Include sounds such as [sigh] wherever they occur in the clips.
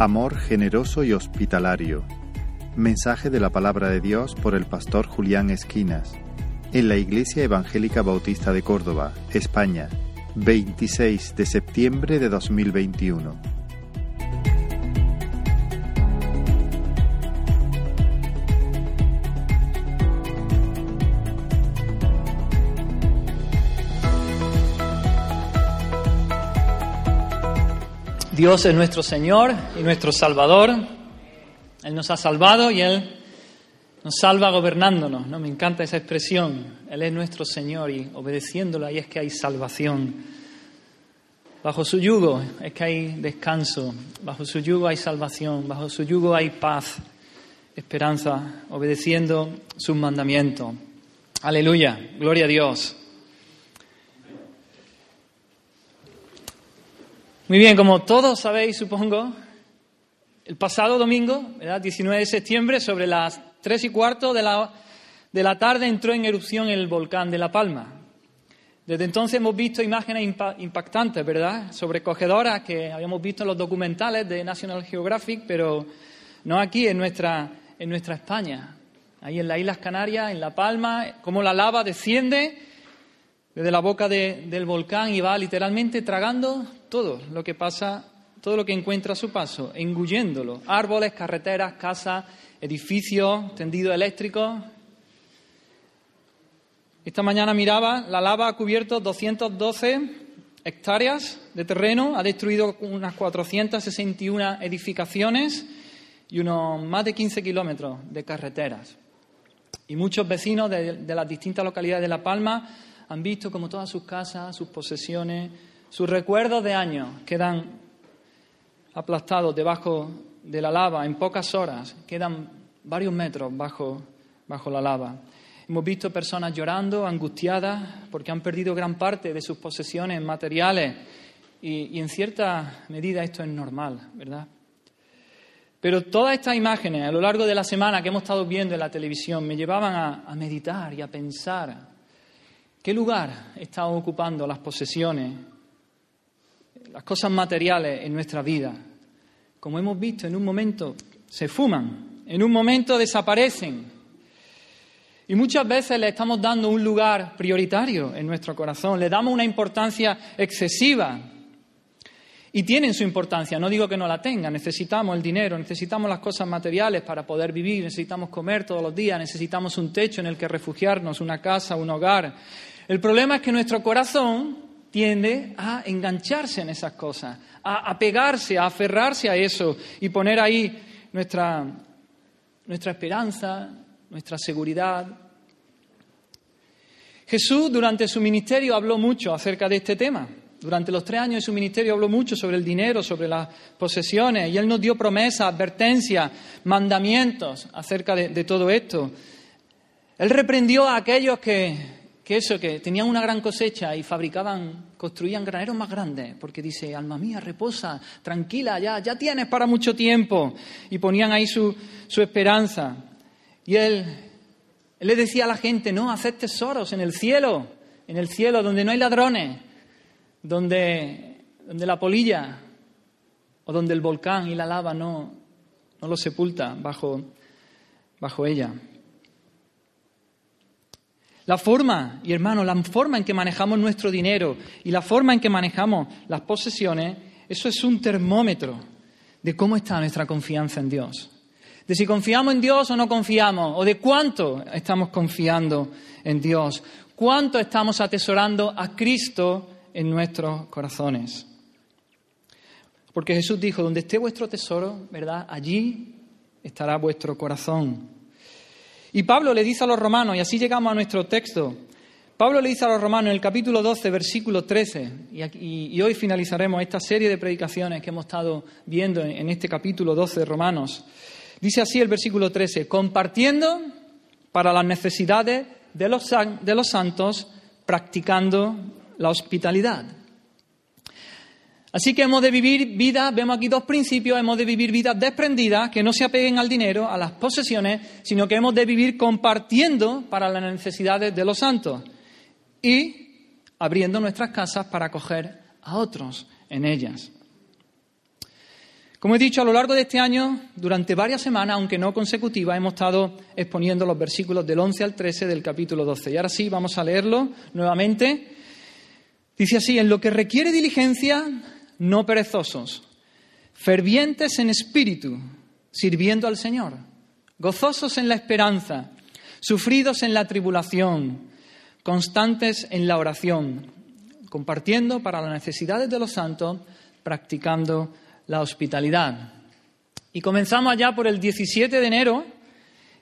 Amor generoso y hospitalario. Mensaje de la palabra de Dios por el pastor Julián Esquinas. En la Iglesia Evangélica Bautista de Córdoba, España, 26 de septiembre de 2021. Dios es nuestro Señor y nuestro Salvador. Él nos ha salvado y Él nos salva gobernándonos. ¿no? Me encanta esa expresión. Él es nuestro Señor y obedeciéndolo ahí es que hay salvación. Bajo su yugo es que hay descanso. Bajo su yugo hay salvación. Bajo su yugo hay paz, esperanza, obedeciendo sus mandamientos. Aleluya. Gloria a Dios. Muy bien, como todos sabéis, supongo, el pasado domingo, ¿verdad? 19 de septiembre, sobre las tres y cuarto de la, de la tarde, entró en erupción el volcán de La Palma. Desde entonces hemos visto imágenes impactantes, ¿verdad? Sobrecogedoras que habíamos visto en los documentales de National Geographic, pero no aquí, en nuestra, en nuestra España. Ahí en las Islas Canarias, en La Palma, cómo la lava desciende desde la boca del volcán y va literalmente tragando todo lo que pasa, todo lo que encuentra a su paso, engulléndolo. Árboles, carreteras, casas, edificios, tendidos eléctricos. Esta mañana miraba, la lava ha cubierto 212 hectáreas de terreno, ha destruido unas 461 edificaciones y unos más de 15 kilómetros de carreteras. Y muchos vecinos de, de las distintas localidades de La Palma han visto como todas sus casas, sus posesiones, sus recuerdos de años quedan aplastados debajo de la lava en pocas horas, quedan varios metros bajo, bajo la lava. Hemos visto personas llorando, angustiadas, porque han perdido gran parte de sus posesiones materiales y, en cierta medida esto es normal, ¿verdad? Pero todas estas imágenes a lo largo de la semana que hemos estado viendo en la televisión me llevaban a, a meditar y a pensar ¿Qué lugar están ocupando las posesiones, las cosas materiales en nuestra vida? Como hemos visto, en un momento se fuman, en un momento desaparecen. Y muchas veces le estamos dando un lugar prioritario en nuestro corazón, le damos una importancia excesiva. Y tienen su importancia, no digo que no la tengan, necesitamos el dinero, necesitamos las cosas materiales para poder vivir, necesitamos comer todos los días, necesitamos un techo en el que refugiarnos, una casa, un hogar, el problema es que nuestro corazón tiende a engancharse en esas cosas, a apegarse, a aferrarse a eso y poner ahí nuestra, nuestra esperanza, nuestra seguridad. Jesús durante su ministerio habló mucho acerca de este tema. Durante los tres años de su ministerio habló mucho sobre el dinero, sobre las posesiones, y él nos dio promesas, advertencias, mandamientos acerca de, de todo esto. Él reprendió a aquellos que, que eso, que tenían una gran cosecha y fabricaban, construían graneros más grandes, porque dice, alma mía, reposa, tranquila, ya, ya tienes para mucho tiempo. Y ponían ahí su, su esperanza. Y él, él le decía a la gente, no, haced tesoros en el cielo, en el cielo donde no hay ladrones, donde, donde la polilla o donde el volcán y la lava no, no lo sepulta bajo, bajo ella. La forma, y hermano, la forma en que manejamos nuestro dinero y la forma en que manejamos las posesiones, eso es un termómetro de cómo está nuestra confianza en Dios. De si confiamos en Dios o no confiamos, o de cuánto estamos confiando en Dios, cuánto estamos atesorando a Cristo en nuestros corazones. Porque Jesús dijo, donde esté vuestro tesoro, ¿verdad? Allí estará vuestro corazón. Y Pablo le dice a los romanos, y así llegamos a nuestro texto, Pablo le dice a los romanos en el capítulo 12, versículo 13, y, hoy finalizaremos esta serie de predicaciones que hemos estado viendo en, en este capítulo 12 de Romanos. Dice así el versículo 13, compartiendo para las necesidades de los, de los santos, practicando la hospitalidad. Así que hemos de vivir vidas, vemos aquí dos principios, hemos de vivir vidas desprendidas, que no se apeguen al dinero, a las posesiones, sino que hemos de vivir compartiendo para las necesidades de los santos y abriendo nuestras casas para acoger a otros en ellas. Como he dicho, a lo largo de este año, durante varias semanas, aunque no consecutivas, hemos estado exponiendo los versículos del 11 al 13 del capítulo 12. Y ahora sí, vamos a leerlo nuevamente. Dice así, en lo que requiere diligencia, no perezosos, fervientes en espíritu, sirviendo al Señor, gozosos en la esperanza, sufridos en la tribulación, constantes en la oración, compartiendo para las necesidades de los santos, practicando la hospitalidad. Y comenzamos allá por el 17 de enero,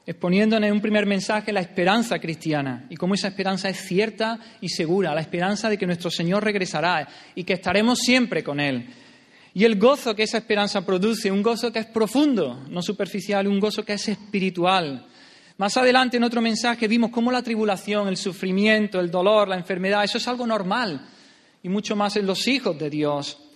exponiendo en un primer mensaje la esperanza cristiana y cómo esa esperanza es cierta y segura, la esperanza de que nuestro Señor regresará y que estaremos siempre con Él. Y el gozo que esa esperanza produce, un gozo que es profundo, no superficial, un gozo que es espiritual. Más adelante en otro mensaje vimos cómo la tribulación, el sufrimiento, el dolor, la enfermedad, eso es algo normal y mucho más en los hijos de Dios.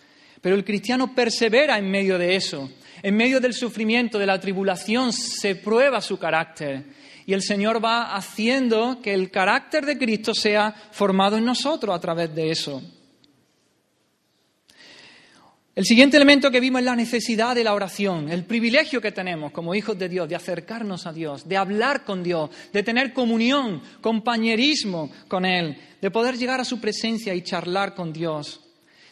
Pero el cristiano persevera en medio de eso. En medio del sufrimiento, de la tribulación, se prueba su carácter. Y el Señor va haciendo que el carácter de Cristo sea formado en nosotros a través de eso. El siguiente elemento que vimos es la necesidad de la oración, el privilegio que tenemos como hijos de Dios de acercarnos a Dios, de hablar con Dios, de tener comunión, compañerismo con Él, de poder llegar a su presencia y charlar con Dios.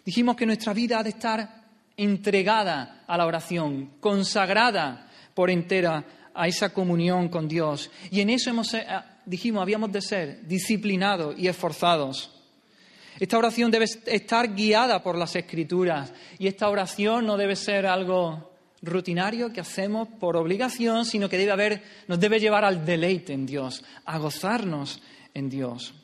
Dijimos que nuestra vida ha de estar entregada a la oración, consagrada por entera a esa comunión con Dios. Y en eso hemos, eh, dijimos, habíamos de ser disciplinados y esforzados. Esta oración debe estar guiada por las escrituras y esta oración no debe ser algo rutinario que hacemos por obligación, sino que debe haber, nos debe llevar al deleite en Dios, a gozarnos en Dios.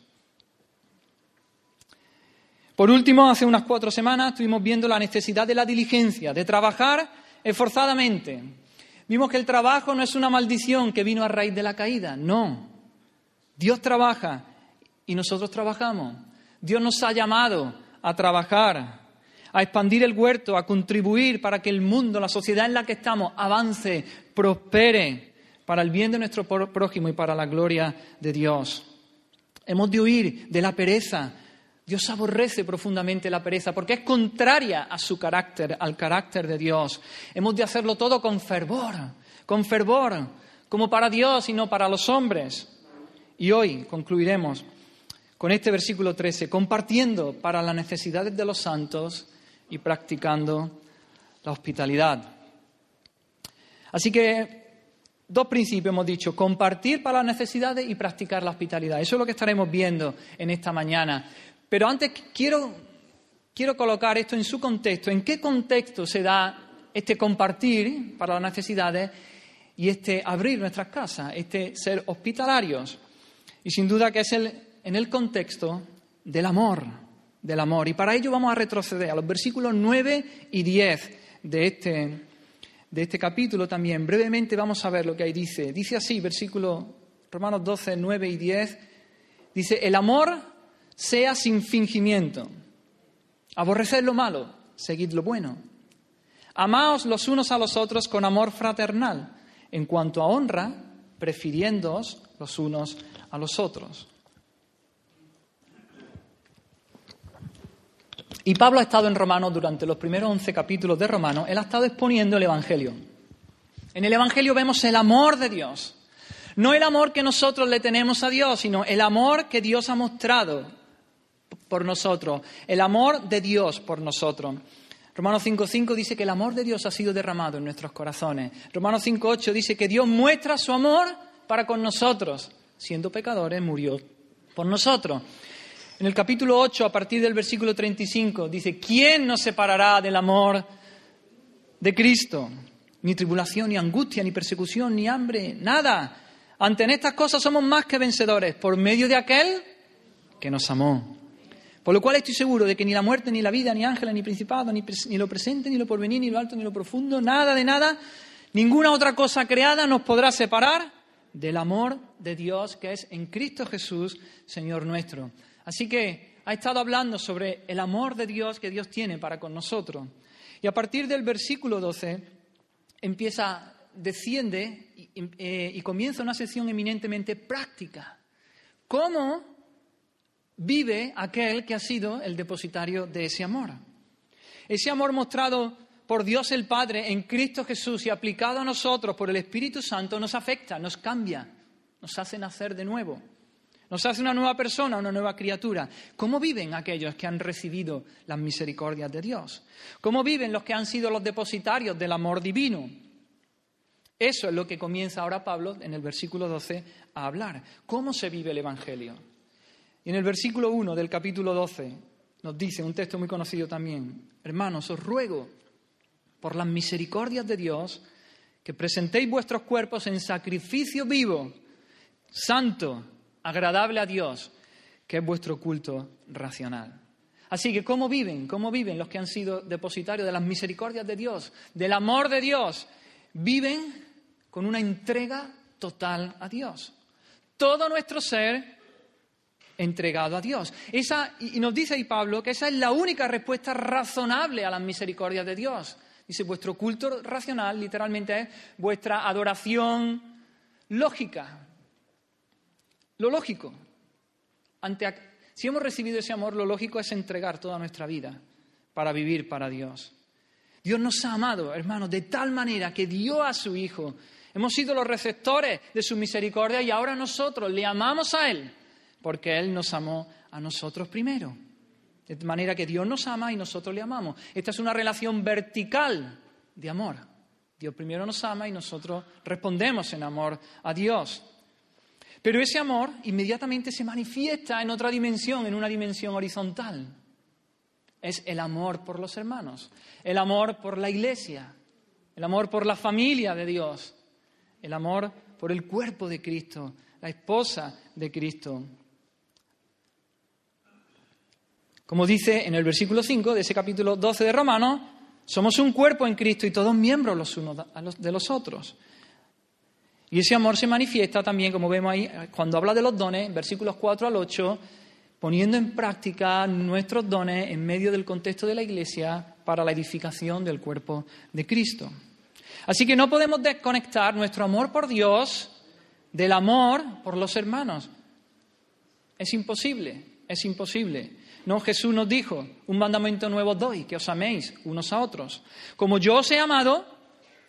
Por último, hace unas cuatro semanas estuvimos viendo la necesidad de la diligencia, de trabajar esforzadamente. Vimos que el trabajo no es una maldición que vino a raíz de la caída, no. Dios trabaja y nosotros trabajamos. Dios nos ha llamado a trabajar, a expandir el huerto, a contribuir para que el mundo, la sociedad en la que estamos, avance, prospere para el bien de nuestro prójimo y para la gloria de Dios. Hemos de huir de la pereza, Dios aborrece profundamente la pereza porque es contraria a su carácter, al carácter de Dios. Hemos de hacerlo todo con fervor, con fervor, como para Dios y no para los hombres. Y hoy concluiremos con este versículo 13, compartiendo para las necesidades de los santos y practicando la hospitalidad. Así que dos principios hemos dicho, compartir para las necesidades y practicar la hospitalidad. Eso es lo que estaremos viendo en esta mañana. Pero antes quiero, quiero colocar esto en su contexto. ¿En qué contexto se da este compartir para las necesidades y este abrir nuestras casas, este ser hospitalarios? Y sin duda que es el, en el contexto del amor, del amor. Y para ello vamos a retroceder a los versículos 9 y 10 de este, de este capítulo también. Brevemente vamos a ver lo que ahí dice. Dice así, versículo Romanos 12, 9 y 10. Dice, el amor sea sin fingimiento. Aborreced lo malo, seguid lo bueno. Amaos los unos a los otros con amor fraternal, en cuanto a honra, prefiriéndoos los unos a los otros. Y Pablo ha estado en Romanos durante los primeros once capítulos de Romanos, él ha estado exponiendo el Evangelio. En el Evangelio vemos el amor de Dios. No el amor que nosotros le tenemos a Dios, sino el amor que Dios ha mostrado por nosotros, el amor de Dios por nosotros. Romanos 5.5 dice que el amor de Dios ha sido derramado en nuestros corazones. Romanos 5.8 dice que Dios muestra su amor para con nosotros. Siendo pecadores, murió por nosotros. En el capítulo 8, a partir del versículo 35, dice, ¿quién nos separará del amor de Cristo? Ni tribulación, ni angustia, ni persecución, ni hambre, nada. Ante estas cosas somos más que vencedores por medio de aquel que nos amó. Por lo cual estoy seguro de que ni la muerte, ni la vida, ni ángeles, ni principado, ni, ni, lo presente, ni lo porvenir, ni lo alto, ni lo profundo, nada de nada, ninguna otra cosa creada nos podrá separar del amor de Dios que es en Cristo Jesús, Señor nuestro. Así que ha estado hablando sobre el amor de Dios que Dios tiene para con nosotros. Y a partir del versículo 12 empieza, desciende y, eh, y comienza una sección eminentemente práctica. ¿Cómo vive aquel que ha sido el depositario de ese amor. Ese amor mostrado por Dios el Padre en Cristo Jesús y aplicado a nosotros por el Espíritu Santo nos afecta, nos cambia, nos hace nacer de nuevo, nos hace una nueva persona, una nueva criatura. ¿Cómo viven aquellos que han recibido las misericordias de Dios? ¿Cómo viven los que han sido los depositarios del amor divino? Eso es lo que comienza ahora Pablo en el versículo 12 a hablar. ¿Cómo se vive el Evangelio? Y en el versículo 1 del capítulo 12 nos dice un texto muy conocido también, hermanos, os ruego por las misericordias de Dios que presentéis vuestros cuerpos en sacrificio vivo, santo, agradable a Dios, que es vuestro culto racional. Así que, ¿cómo viven? ¿Cómo viven los que han sido depositarios de las misericordias de Dios, del amor de Dios? Viven con una entrega total a Dios. Todo nuestro ser entregado a Dios. Esa, y nos dice ahí Pablo que esa es la única respuesta razonable a las misericordias de Dios. Dice, vuestro culto racional literalmente es vuestra adoración lógica. Lo lógico. Ante, si hemos recibido ese amor, lo lógico es entregar toda nuestra vida para vivir para Dios. Dios nos ha amado, hermanos, de tal manera que dio a su Hijo Hemos sido los receptores de su misericordia y ahora nosotros le amamos a Él porque Él nos amó a nosotros primero. De manera que Dios nos ama y nosotros le amamos. Esta es una relación vertical de amor. Dios primero nos ama y nosotros respondemos en amor a Dios. Pero ese amor inmediatamente se manifiesta en otra dimensión, en una dimensión horizontal. Es el amor por los hermanos, el amor por la iglesia, el amor por la familia de Dios, el amor por el cuerpo de Cristo, la esposa de Cristo. Como dice en el versículo 5 de ese capítulo 12 de Romanos, somos un cuerpo en Cristo y todos miembros los unos de los otros. Y ese amor se manifiesta también, como vemos ahí, cuando habla de los dones, versículos 4 al 8, poniendo en práctica nuestros dones en medio del contexto de la Iglesia para la edificación del cuerpo de Cristo. Así que no podemos desconectar nuestro amor por Dios del amor por los hermanos. Es imposible, es imposible. No, Jesús nos dijo, un mandamiento nuevo doy, que os améis unos a otros. Como yo os he amado,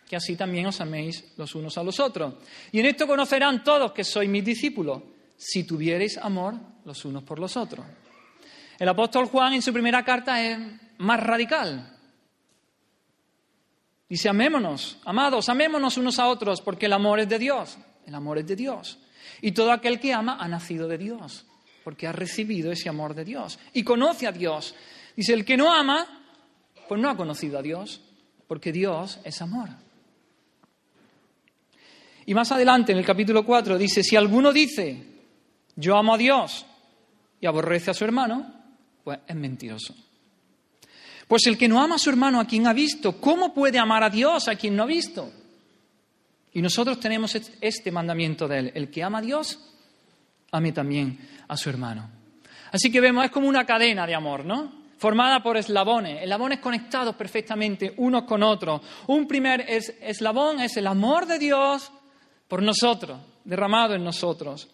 que así también os améis los unos a los otros. Y en esto conocerán todos que sois mis discípulos, si tuviereis amor los unos por los otros. El apóstol Juan en su primera carta es más radical. Dice, amémonos, amados, amémonos unos a otros, porque el amor es de Dios. El amor es de Dios. Y todo aquel que ama ha nacido de Dios, porque ha recibido ese amor de Dios. Y conoce a Dios. Dice, el que no ama, pues no ha conocido a Dios, porque Dios es amor. Y más adelante, en el capítulo 4, dice, si alguno dice, yo amo a Dios y aborrece a su hermano, pues es mentiroso. Pues el que no ama a su hermano a quien ha visto, ¿cómo puede amar a Dios a quien no ha visto? Y nosotros tenemos este mandamiento de él. El que ama a Dios, ame también a su hermano. Así que vemos, es como una cadena de amor, ¿no? Formada por eslabones, eslabones conectados perfectamente unos con otros. Un primer eslabón es el amor de Dios por nosotros, derramado en nosotros.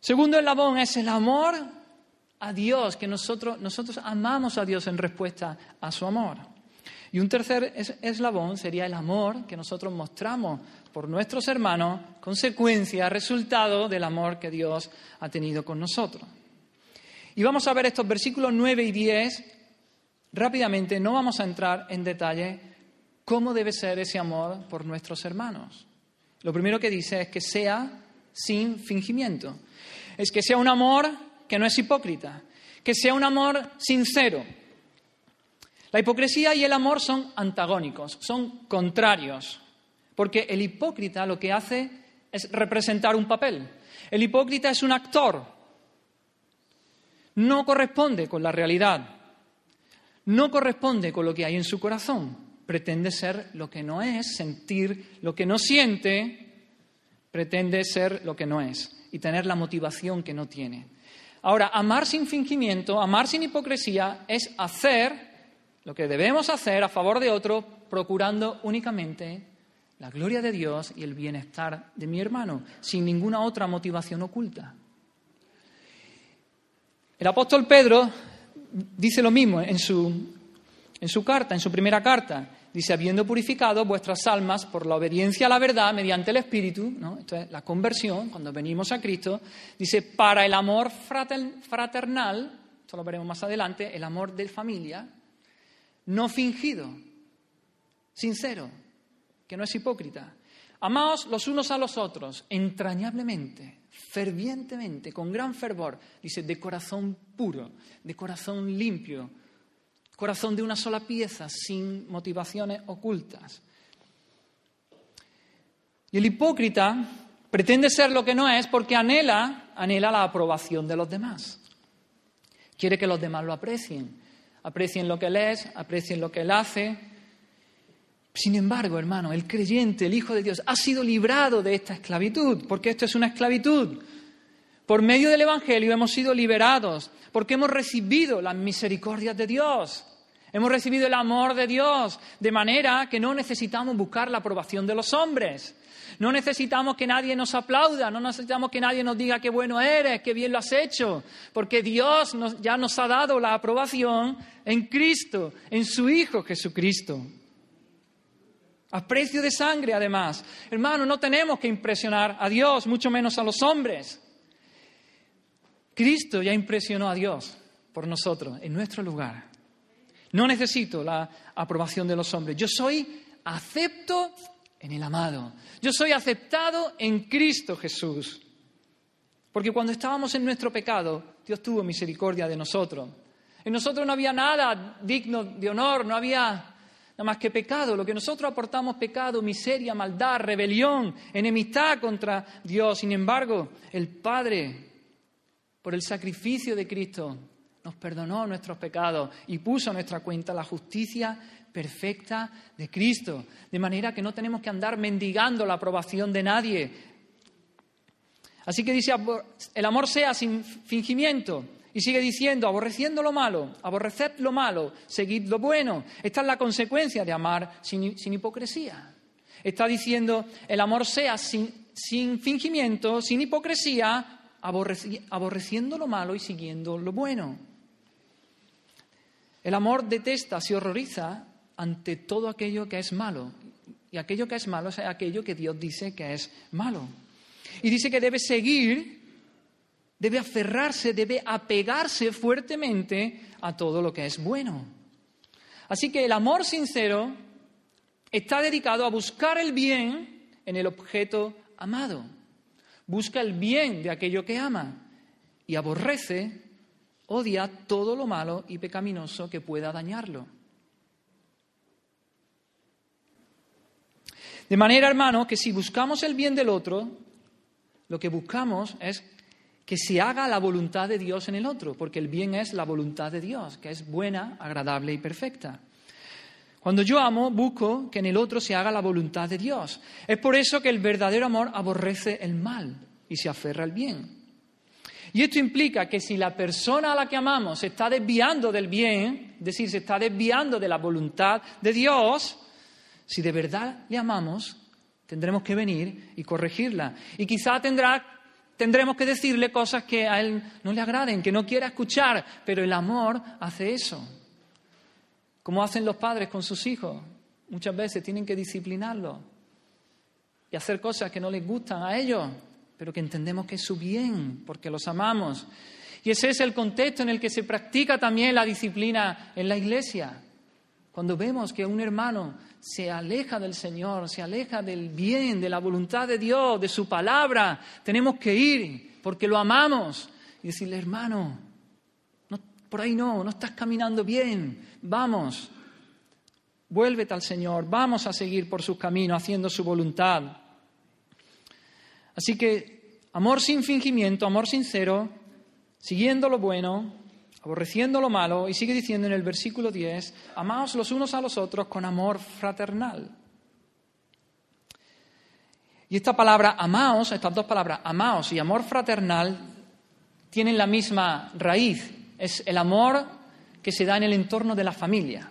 Segundo eslabón es el amor a Dios, que nosotros, nosotros amamos a Dios en respuesta a su amor. Y un tercer eslabón sería el amor que nosotros mostramos por nuestros hermanos, consecuencia, resultado del amor que Dios ha tenido con nosotros. Y vamos a ver estos versículos 9 y 10 rápidamente, no vamos a entrar en detalle cómo debe ser ese amor por nuestros hermanos. Lo primero que dice es que sea sin fingimiento. Es que sea un amor que no es hipócrita, que sea un amor sincero. La hipocresía y el amor son antagónicos, son contrarios, porque el hipócrita lo que hace es representar un papel. El hipócrita es un actor, no corresponde con la realidad, no corresponde con lo que hay en su corazón, pretende ser lo que no es, sentir lo que no siente, pretende ser lo que no es y tener la motivación que no tiene. Ahora, amar sin fingimiento, amar sin hipocresía, es hacer lo que debemos hacer a favor de otro, procurando únicamente la gloria de Dios y el bienestar de mi hermano, sin ninguna otra motivación oculta. El apóstol Pedro dice lo mismo en su, en su carta, en su primera carta. Dice, habiendo purificado vuestras almas por la obediencia a la verdad mediante el Espíritu, esto es la conversión, cuando venimos a Cristo, dice, para el amor fraternal, esto lo veremos más adelante, el amor de familia, no fingido, sincero, que no es hipócrita. Amaos los unos a los otros, entrañablemente, fervientemente, con gran fervor, dice, de corazón puro, de corazón limpio, corazón de una sola pieza, sin motivaciones ocultas. Y el hipócrita pretende ser lo que no es porque anhela, anhela la aprobación de los demás. Quiere que los demás lo aprecien, aprecien lo que él es, aprecien lo que él hace. Sin embargo, hermano, el creyente, el Hijo de Dios, ha sido librado de esta esclavitud, porque esto es una esclavitud. Por medio del Evangelio hemos sido liberados, porque hemos recibido las misericordias de Dios. Hemos recibido el amor de Dios, de manera que no necesitamos buscar la aprobación de los hombres. No necesitamos que nadie nos aplauda, no necesitamos que nadie nos diga qué bueno eres, qué bien lo has hecho, porque Dios ya nos ha dado la aprobación en Cristo, en su Hijo Jesucristo. A precio de sangre, además. Hermano, no tenemos que impresionar a Dios, mucho menos a los hombres. Cristo ya impresionó a Dios por nosotros, en nuestro lugar. No necesito la aprobación de los hombres. Yo soy acepto en el amado. Yo soy aceptado en Cristo Jesús. Porque cuando estábamos en nuestro pecado, Dios tuvo misericordia de nosotros. En nosotros no había nada digno de honor, no había nada más que pecado. Lo que nosotros aportamos pecado, miseria, maldad, rebelión, enemistad contra Dios. Sin embargo, el Padre, por el sacrificio de Cristo, nos perdonó nuestros pecados y puso a nuestra cuenta la justicia perfecta de Cristo. De manera que no tenemos que andar mendigando la aprobación de nadie. Así que dice, el amor sea sin fingimiento. Y sigue diciendo, aborreciendo lo malo, aborreced lo malo, seguid lo bueno. Esta es la consecuencia de amar sin, hipocresía. Está diciendo, el amor sea sin, fingimiento, sin hipocresía, aborreciendo lo malo y siguiendo lo bueno. El amor detesta, se horroriza ante todo aquello que es malo. Y aquello que es malo es aquello que Dios dice que es malo. Y dice que debe seguir, debe aferrarse, debe apegarse fuertemente a todo lo que es bueno. Así que el amor sincero está dedicado a buscar el bien en el objeto amado. Busca el bien de aquello que ama y aborrece odia todo lo malo y pecaminoso que pueda dañarlo. De manera, hermano, que si buscamos el bien del otro, lo que buscamos es que se haga la voluntad de Dios en el otro, porque el bien es la voluntad de Dios, que es buena, agradable y perfecta. Cuando yo amo, busco que en el otro se haga la voluntad de Dios. Es por eso que el verdadero amor aborrece el mal y se aferra al bien. Y esto implica que si la persona a la que amamos se está desviando del bien, es decir, se está desviando de la voluntad de Dios, si de verdad le amamos, tendremos que venir y corregirla. Y quizá tendremos que decirle cosas que a él no le agraden, que no quiera escuchar, pero el amor hace eso. Como hacen los padres con sus hijos. Muchas veces tienen que disciplinarlos y hacer cosas que no les gustan a ellos pero que entendemos que es su bien, porque los amamos. Y ese es el contexto en el que se practica también la disciplina en la iglesia. Cuando vemos que un hermano se aleja del Señor, se aleja del bien, de la voluntad de Dios, de su palabra, tenemos que ir porque lo amamos y decirle, hermano, por ahí no, no estás caminando bien, vamos, vuélvete al Señor, vamos a seguir por sus caminos haciendo su voluntad. Así que amor sin fingimiento, amor sincero, siguiendo lo bueno, aborreciendo lo malo, y sigue diciendo en el versículo 10, amaos los unos a los otros con amor fraternal. Y esta palabra amaos, estas dos palabras, amaos y amor fraternal, tienen la misma raíz. Es el amor que se da en el entorno de la familia.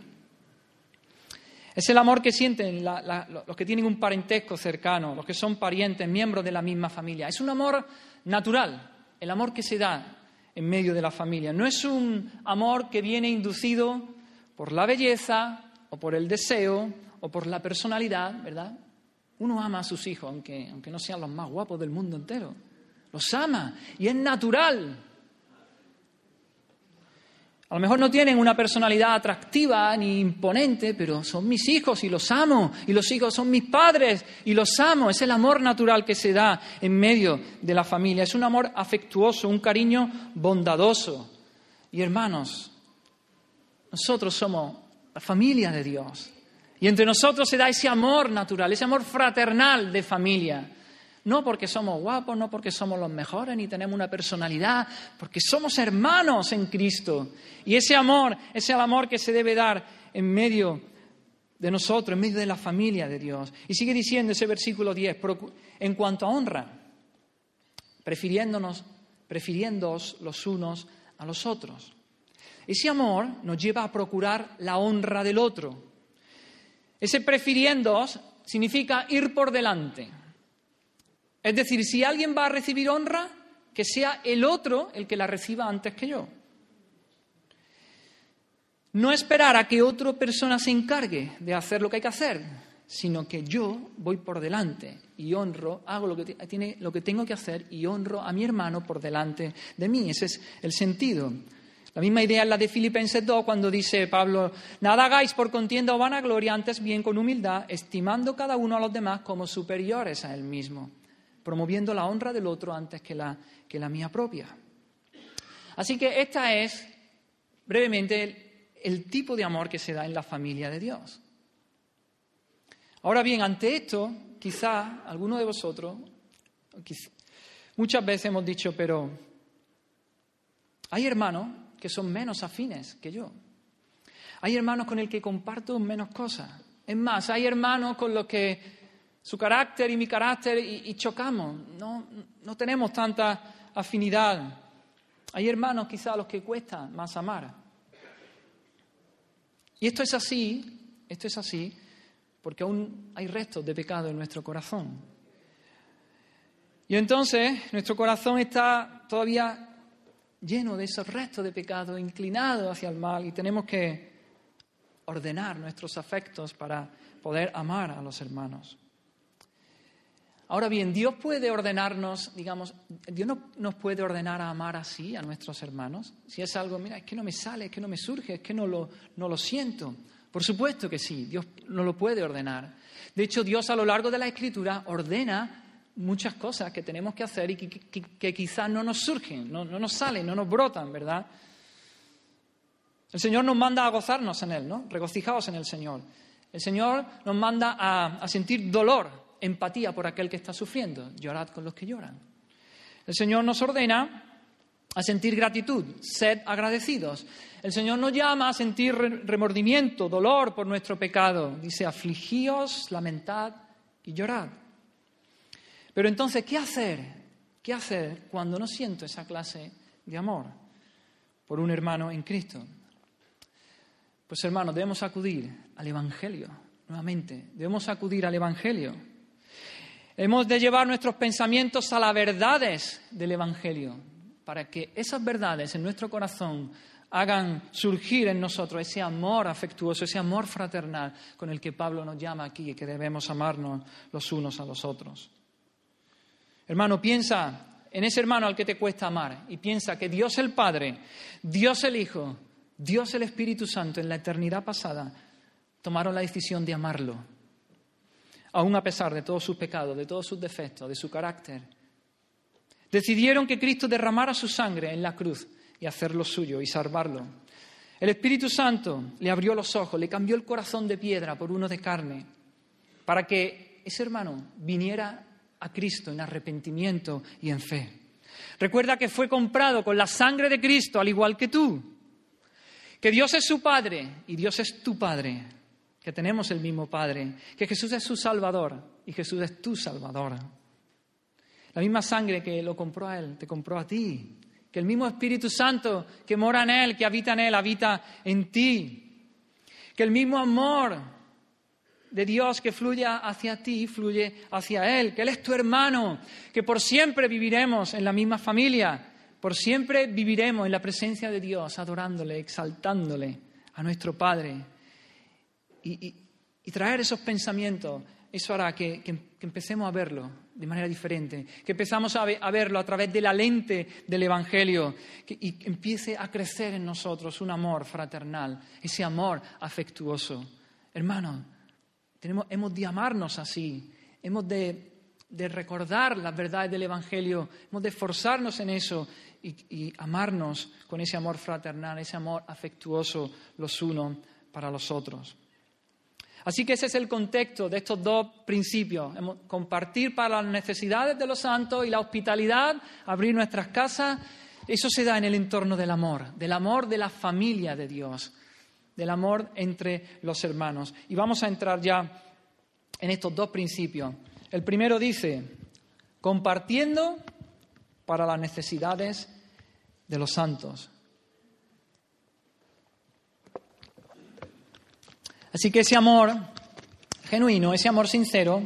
Es el amor que sienten los que tienen un parentesco cercano, los que son parientes, miembros de la misma familia. Es un amor natural, el amor que se da en medio de la familia. No es un amor que viene inducido por la belleza o por el deseo o por la personalidad, ¿verdad? Uno ama a sus hijos, aunque, aunque no sean los más guapos del mundo entero. Los ama y es natural. A lo mejor no tienen una personalidad atractiva ni imponente, pero son mis hijos y los amo. Y los hijos son mis padres y los amo. Es el amor natural que se da en medio de la familia. Es un amor afectuoso, un cariño bondadoso. Y hermanos, nosotros somos la familia de Dios. Y entre nosotros se da ese amor natural, ese amor fraternal de familia. No porque somos guapos, no porque somos los mejores, ni tenemos una personalidad, porque somos hermanos en Cristo. Y ese amor es el amor que se debe dar en medio de nosotros, en medio de la familia de Dios. Y sigue diciendo ese versículo 10, en cuanto a honra, prefiriéndonos, prefiriéndoos los unos a los otros. Ese amor nos lleva a procurar la honra del otro. Ese prefiriéndoos significa ir por delante. Es decir, si alguien va a recibir honra, que sea el otro el que la reciba antes que yo. No esperar a que otra persona se encargue de hacer lo que hay que hacer, sino que yo voy por delante y honro, hago lo que, tiene, lo que tengo que hacer y honro a mi hermano por delante de mí. Ese es el sentido. La misma idea es la de Filipenses 2 cuando dice Pablo, nada hagáis por contienda o vanagloria, antes bien con humildad, estimando cada uno a los demás como superiores a él mismo promoviendo la honra del otro antes que la, que la mía propia. Así que esta es, brevemente, el, tipo de amor que se da en la familia de Dios. Ahora bien, ante esto, quizá alguno de vosotros, muchas veces hemos dicho, pero hay hermanos que son menos afines que yo. Hay hermanos con el que comparto menos cosas. Es más, hay hermanos con los que su carácter y mi carácter y, chocamos. No, no tenemos tanta afinidad. Hay hermanos quizá a los que cuesta más amar. Y esto es así, esto es así, porque aún hay restos de pecado en nuestro corazón. Y entonces nuestro corazón está todavía lleno de esos restos de pecado, inclinado hacia el mal, y tenemos que ordenar nuestros afectos para poder amar a los hermanos. Ahora bien, Dios puede ordenarnos, digamos, Dios no, nos puede ordenar a amar así a nuestros hermanos. Si es algo, mira, es que no me sale, es que no me surge, es que no lo, no lo siento. Por supuesto que sí, Dios no lo puede ordenar. De hecho, Dios a lo largo de la Escritura ordena muchas cosas que tenemos que hacer y que, quizás no nos surgen, no, nos salen, no nos brotan, ¿verdad? El Señor nos manda a gozarnos en Él, ¿no? Regocijaos en el Señor. El Señor nos manda a, a sentir dolor empatía por aquel que está sufriendo, llorad con los que lloran. El Señor nos ordena a sentir gratitud, sed agradecidos. El Señor nos llama a sentir remordimiento, dolor por nuestro pecado. Dice, afligíos, lamentad y llorad. Pero entonces, ¿qué hacer? ¿Qué hacer cuando no siento esa clase de amor por un hermano en Cristo? Pues hermanos, debemos acudir al Evangelio, nuevamente, debemos acudir al Evangelio. Hemos de llevar nuestros pensamientos a las verdades del Evangelio, para que esas verdades en nuestro corazón hagan surgir en nosotros ese amor afectuoso, ese amor fraternal con el que Pablo nos llama aquí y que debemos amarnos los unos a los otros. Hermano, piensa en ese hermano al que te cuesta amar y piensa que Dios el Padre, Dios el Hijo, Dios el Espíritu Santo en la eternidad pasada tomaron la decisión de amarlo aún a pesar de todos sus pecados, de todos sus defectos, de su carácter. Decidieron que Cristo derramara su sangre en la cruz y hacerlo suyo y salvarlo. El Espíritu Santo le abrió los ojos, le cambió el corazón de piedra por uno de carne, para que ese hermano viniera a Cristo en arrepentimiento y en fe. Recuerda que fue comprado con la sangre de Cristo, al igual que tú. Que Dios es su Padre y Dios es tu Padre que tenemos el mismo Padre, que Jesús es su Salvador y Jesús es tu Salvador. La misma sangre que lo compró a Él, te compró a ti. Que el mismo Espíritu Santo que mora en Él, que habita en Él, habita en ti. Que el mismo amor de Dios que fluye hacia ti, fluye hacia Él. Que Él es tu hermano, que por siempre viviremos en la misma familia. Por siempre viviremos en la presencia de Dios, adorándole, exaltándole a nuestro Padre y, traer esos pensamientos, eso hará que, empecemos a verlo de manera diferente, que empezamos a, verlo a través de la lente del Evangelio y empiece a crecer en nosotros un amor fraternal, ese amor afectuoso. Hermano, hemos de amarnos así, hemos de, recordar las verdades del Evangelio, hemos de esforzarnos en eso y, amarnos con ese amor fraternal, ese amor afectuoso los unos para los otros. Así que ese es el contexto de estos dos principios. Compartir para las necesidades de los santos y la hospitalidad, abrir nuestras casas. Eso se da en el entorno del amor, del amor de la familia de Dios, del amor entre los hermanos. Y vamos a entrar ya en estos dos principios. El primero dice, compartiendo para las necesidades de los santos. Así que ese amor genuino, ese amor sincero,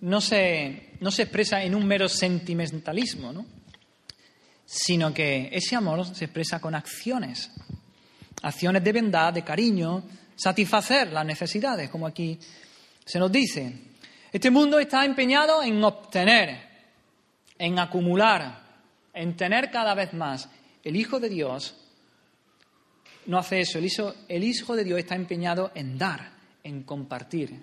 no se, no se expresa en un mero sentimentalismo, ¿no? sino que ese amor se expresa con acciones, acciones de bondad, de cariño, satisfacer las necesidades, como aquí se nos dice. Este mundo está empeñado en obtener, en acumular, en tener cada vez más. El Hijo de Dios no hace eso. El hijo, de Dios está empeñado en dar, en compartir.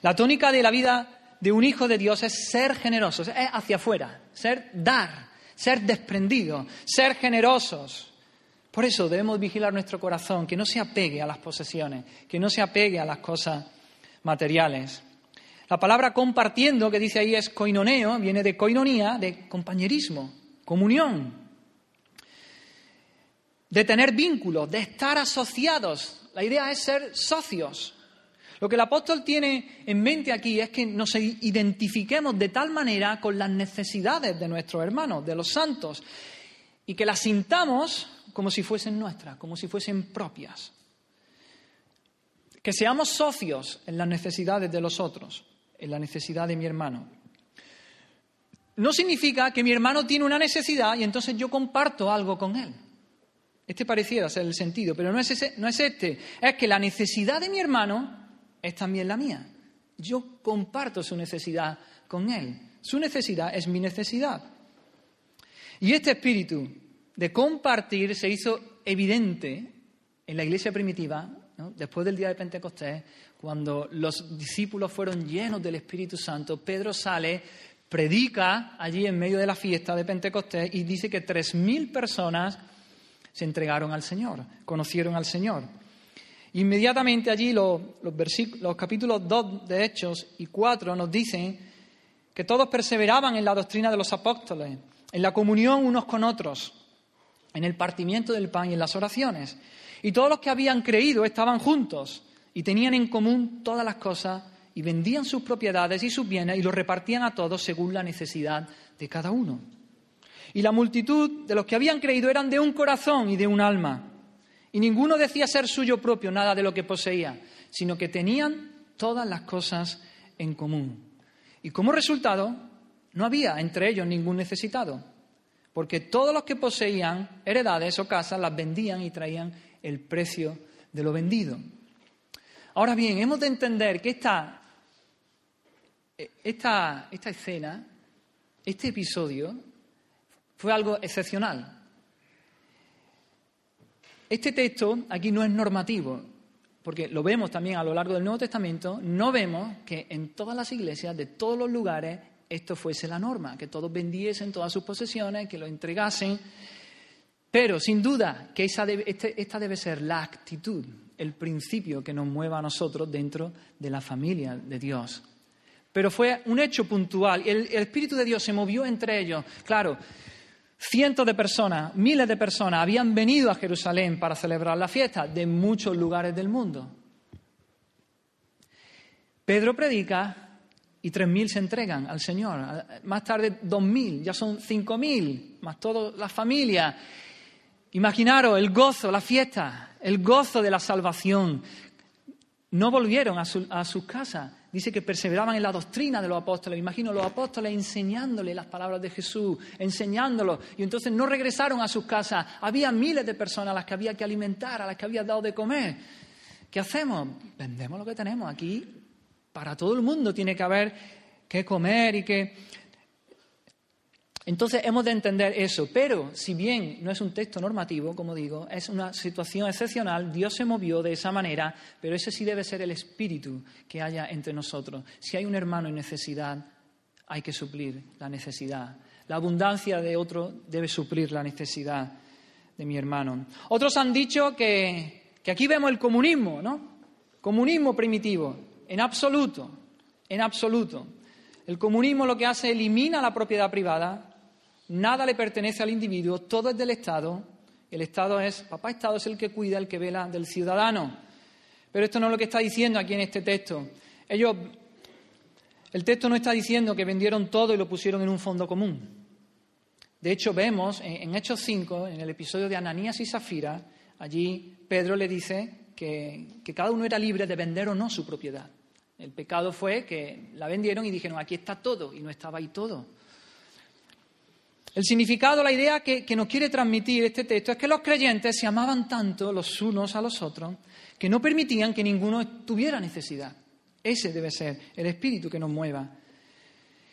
La tónica de la vida de un hijo de Dios es ser generoso, es hacia afuera, ser dar, ser desprendido, ser generosos. Por eso debemos vigilar nuestro corazón, que no se apegue a las posesiones, que no se apegue a las cosas materiales. La palabra compartiendo que dice ahí es koinoneo, viene de koinonía, de compañerismo, comunión, de tener vínculos, de estar asociados. La idea es ser socios. Lo que el apóstol tiene en mente aquí es que nos identifiquemos de tal manera con las necesidades de nuestros hermanos, de los santos, y que las sintamos como si fuesen nuestras, como si fuesen propias. Que seamos socios en las necesidades de los otros en la necesidad de mi hermano. No significa que mi hermano tiene una necesidad y entonces yo comparto algo con él. Este pareciera ser el sentido, pero no es, no es este. Es que la necesidad de mi hermano es también la mía. Yo comparto su necesidad con él. Su necesidad es mi necesidad. Y este espíritu de compartir se hizo evidente en la iglesia primitiva, después del día de Pentecostés, cuando los discípulos fueron llenos del Espíritu Santo, Pedro sale, predica allí en medio de la fiesta de Pentecostés y dice que tres mil personas se entregaron al Señor, conocieron al Señor. Inmediatamente allí los, los capítulos 2 de Hechos y 4 nos dicen que todos perseveraban en la doctrina de los apóstoles, en la comunión unos con otros, en el partimiento del pan y en las oraciones. Y todos los que habían creído estaban juntos y tenían en común todas las cosas y vendían sus propiedades y sus bienes y los repartían a todos según la necesidad de cada uno. Y la multitud de los que habían creído eran de un corazón y de un alma. Y ninguno decía ser suyo propio nada de lo que poseía, sino que tenían todas las cosas en común. Y como resultado, no había entre ellos ningún necesitado, porque todos los que poseían heredades o casas las vendían y traían el precio de lo vendido. Ahora bien, hemos de entender que esta, esta, esta escena, este episodio, fue algo excepcional. Este texto aquí no es normativo, porque lo vemos también a lo largo del Nuevo Testamento, no vemos que en todas las iglesias, de todos los lugares, esto fuese la norma, que todos vendiesen todas sus posesiones, que lo entregasen. Pero sin duda que esa este, esta debe ser la actitud el principio que nos mueva a nosotros dentro de la familia de Dios. Pero fue un hecho puntual. El, el Espíritu de Dios se movió entre ellos. Claro, cientos de personas, miles de personas habían venido a Jerusalén para celebrar la fiesta de muchos lugares del mundo. Pedro predica y tres mil se entregan al Señor. Más tarde dos mil, ya son cinco mil, más toda la familia. Imaginaros el gozo, la fiesta el gozo de la salvación. No volvieron a, sus casas, Dice que perseveraban en la doctrina de los apóstoles. Imagino los apóstoles enseñándole las palabras de Jesús, enseñándolos. Y entonces no regresaron a sus casas. Había miles de personas a las que había que alimentar, a las que había dado de comer. ¿Qué hacemos? Vendemos lo que tenemos. Aquí para todo el mundo tiene que haber que comer y que entonces hemos de entender eso, pero si bien no es un texto normativo, como digo, es una situación excepcional, Dios se movió de esa manera, pero ese sí debe ser el espíritu que haya entre nosotros. Si hay un hermano en necesidad, hay que suplir la necesidad. La abundancia de otro debe suplir la necesidad de mi hermano. Otros han dicho que, que aquí vemos el comunismo, ¿no? Comunismo primitivo, en absoluto, en absoluto. El comunismo lo que hace elimina la propiedad privada Nada le pertenece al individuo, todo es del Estado. El Estado es, papá Estado es el que cuida, el que vela del ciudadano. Pero esto no es lo que está diciendo aquí en este texto. Ellos, el texto no está diciendo que vendieron todo y lo pusieron en un fondo común. De hecho, vemos en, Hechos 5, en el episodio de Ananías y Zafira, allí Pedro le dice que, que cada uno era libre de vender o no su propiedad. El pecado fue que la vendieron y dijeron, aquí está todo, y no estaba ahí todo. El significado, la idea que, nos quiere transmitir este texto es que los creyentes se amaban tanto los unos a los otros que no permitían que ninguno tuviera necesidad. Ese debe ser el espíritu que nos mueva.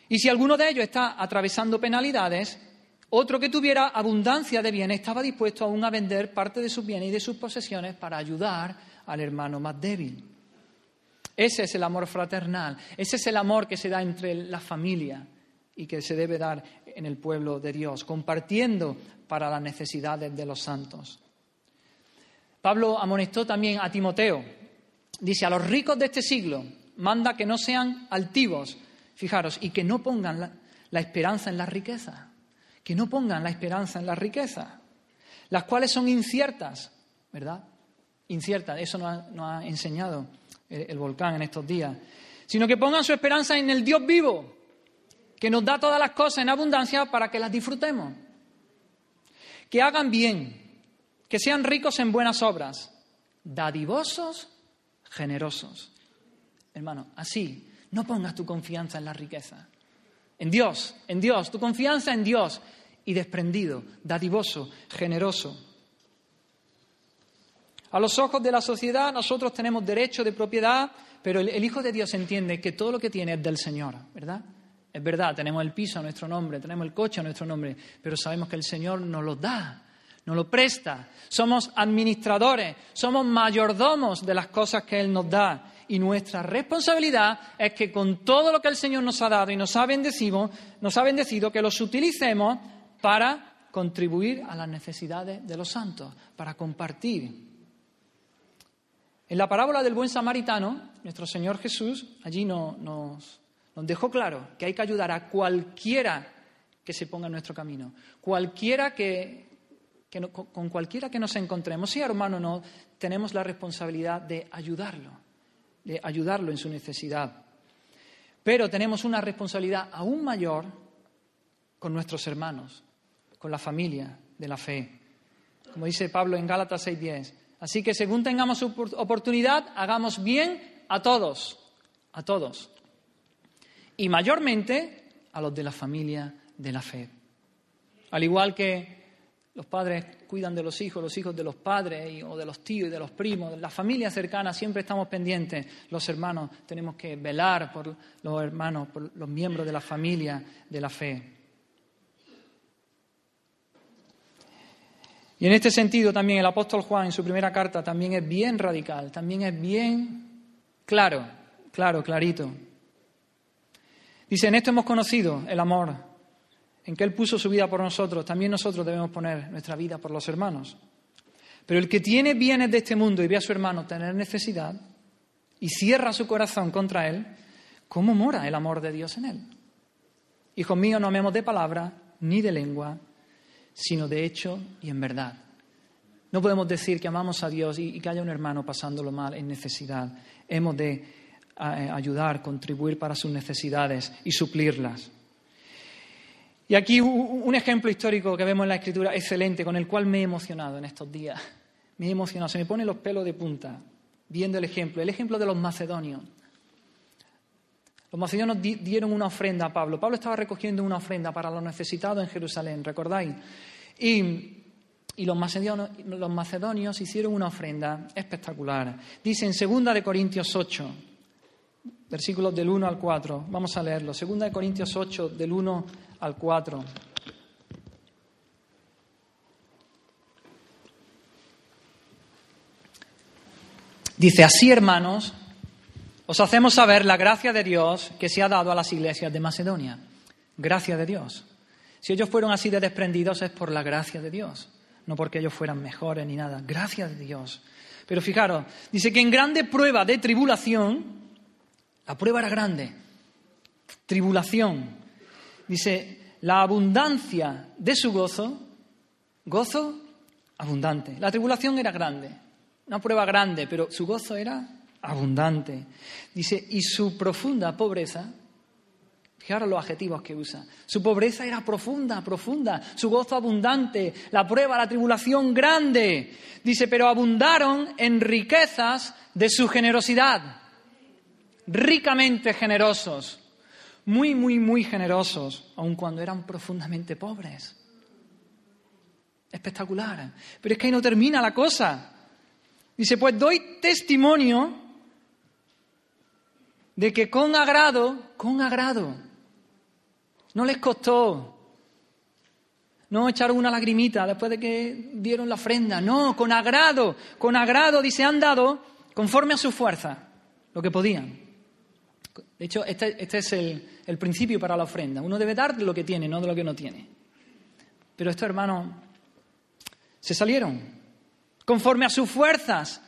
Y si alguno de ellos está atravesando penalidades, otro que tuviera abundancia de bienes estaba dispuesto aún a vender parte de sus bienes y de sus posesiones para ayudar al hermano más débil. Ese es el amor fraternal, ese es el amor que se da entre la familia y que se debe dar en el pueblo de Dios, compartiendo para las necesidades de los santos. Pablo amonestó también a Timoteo. Dice, a los ricos de este siglo manda que no sean altivos, fijaros, y que no pongan la, esperanza en la riqueza, que no pongan la esperanza en la riqueza, las cuales son inciertas, ¿verdad? Inciertas, eso nos ha, enseñado el volcán en estos días, sino que pongan su esperanza en el Dios vivo, que nos da todas las cosas en abundancia para que las disfrutemos. Que hagan bien, que sean ricos en buenas obras, dadivosos, generosos. Hermano, así, no pongas tu confianza en la riqueza. En Dios, en Dios, tu confianza en Dios y desprendido, dadivoso, generoso. A los ojos de la sociedad nosotros tenemos derecho de propiedad, pero el, Hijo de Dios entiende que todo lo que tiene es del Señor, ¿verdad? Es verdad, tenemos el piso a nuestro nombre, tenemos el coche a nuestro nombre, pero sabemos que el Señor nos lo da, nos lo presta. Somos administradores, somos mayordomos de las cosas que Él nos da. Y nuestra responsabilidad es que con todo lo que el Señor nos ha dado y nos ha bendecido, nos ha bendecido que los utilicemos para contribuir a las necesidades de los santos, para compartir. En la parábola del buen samaritano, nuestro Señor Jesús allí nos, nos dejó claro que hay que ayudar a cualquiera que se ponga en nuestro camino, cualquiera que, con cualquiera que nos encontremos, si hermano no, tenemos la responsabilidad de ayudarlo, de ayudarlo en su necesidad. Pero tenemos una responsabilidad aún mayor con nuestros hermanos, con la familia de la fe. Como dice Pablo en Gálatas 6:10. Así que según tengamos oportunidad, hagamos bien a todos, a todos y mayormente a los de la familia de la fe. Al igual que los padres cuidan de los hijos, los hijos de los padres o de los tíos y de los primos, la familia cercana siempre estamos pendientes. Los hermanos tenemos que velar por los hermanos, por los miembros de la familia de la fe. Y en este sentido también el apóstol Juan en su primera carta también es bien radical, también es bien claro, claro, clarito. Dice, en esto hemos conocido el amor, en que Él puso su vida por nosotros, también nosotros debemos poner nuestra vida por los hermanos. Pero el que tiene bienes de este mundo y ve a su hermano tener necesidad y cierra su corazón contra Él, ¿cómo mora el amor de Dios en Él? Hijos míos, no amemos de palabra ni de lengua, sino de hecho y en verdad. No podemos decir que amamos a Dios y, que haya un hermano pasándolo mal en necesidad. Hemos de ayudar, contribuir para sus necesidades y suplirlas. Y aquí un ejemplo histórico que vemos en la Escritura excelente, con el cual me he emocionado en estos días. [laughs] Me he emocionado, se me ponen los pelos de punta viendo el ejemplo, el ejemplo de los macedonios. Los macedonios dieron una ofrenda a Pablo. Pablo estaba recogiendo una ofrenda para los necesitados en Jerusalén, ¿recordáis? Y, los, macedonios, los macedonios hicieron una ofrenda espectacular. Dice en 2 de Corintios 8, versículos del 1 al 4. Vamos a leerlo. 2 de Corintios 8, del 1 al 4. Dice así, hermanos, os hacemos saber la gracia de Dios que se ha dado a las iglesias de Macedonia. Gracia de Dios. Si ellos fueron así de desprendidos es por la gracia de Dios, no porque ellos fueran mejores ni nada. Gracia de Dios. Pero fijaros, dice que en grande prueba de tribulación, la prueba era grande, tribulación. Dice, la abundancia de su gozo, gozo abundante. La tribulación era grande, una prueba grande, pero su gozo era abundante. Dice, y su profunda pobreza, fijaros los adjetivos que usa, su pobreza era profunda, profunda, su gozo abundante, la prueba, la tribulación grande. Dice, pero abundaron en riquezas de su generosidad, ricamente generosos, muy, muy, muy generosos, aun cuando eran profundamente pobres. Espectacular. Pero es que ahí no termina la cosa. Dice, pues doy testimonio de que con agrado, con agrado, no les costó. No echaron una lagrimita después de que dieron la ofrenda. No, con agrado, con agrado, dice, han dado conforme a su fuerza, lo que podían. De hecho, este, este es el, el, principio para la ofrenda. Uno debe dar de lo que tiene, no de lo que no tiene. Pero estos hermanos se salieron conforme a sus fuerzas.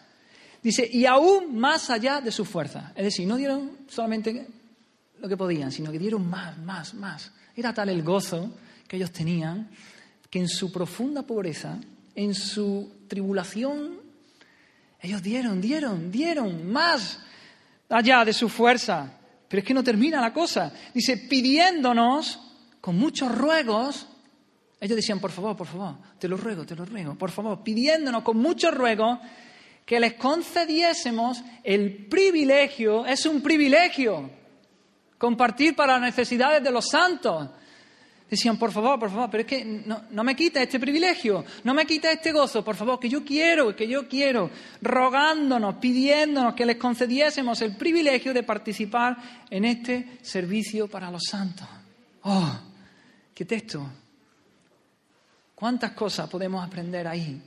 Dice, y aún más allá de su fuerza. Es decir, no dieron solamente lo que podían, sino que dieron más, más, más. Era tal el gozo que ellos tenían que en su profunda pobreza, en su tribulación, ellos dieron, dieron, dieron más allá de su fuerza. Pero es que no termina la cosa. Dice, pidiéndonos con muchos ruegos. Ellos decían, por favor, por favor, te lo ruego, te lo ruego, por favor, pidiéndonos con muchos ruegos que les concediésemos el privilegio, es un privilegio, compartir para las necesidades de los santos. Decían, por favor, por favor, pero es que no, no me quita este privilegio, no me quita este gozo, por favor, que yo quiero, que yo quiero, rogándonos, pidiéndonos que les concediésemos el privilegio de participar en este servicio para los santos. ¡Oh! ¡Qué texto! ¿Cuántas cosas podemos aprender ahí?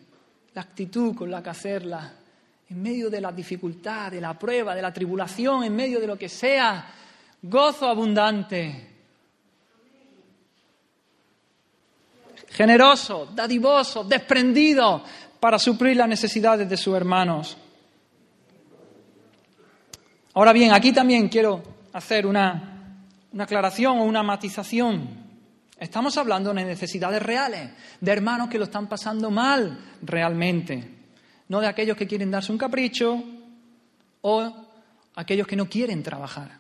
La actitud con la que hacerla, en medio de la dificultad, de la prueba, de la tribulación, en medio de lo que sea, gozo abundante. Generoso, dadivoso, desprendido para suplir las necesidades de sus hermanos. Ahora bien, aquí también quiero hacer una, una aclaración o una matización. Estamos hablando de necesidades reales, de hermanos que lo están pasando mal realmente no de aquellos que quieren darse un capricho o aquellos que no quieren trabajar.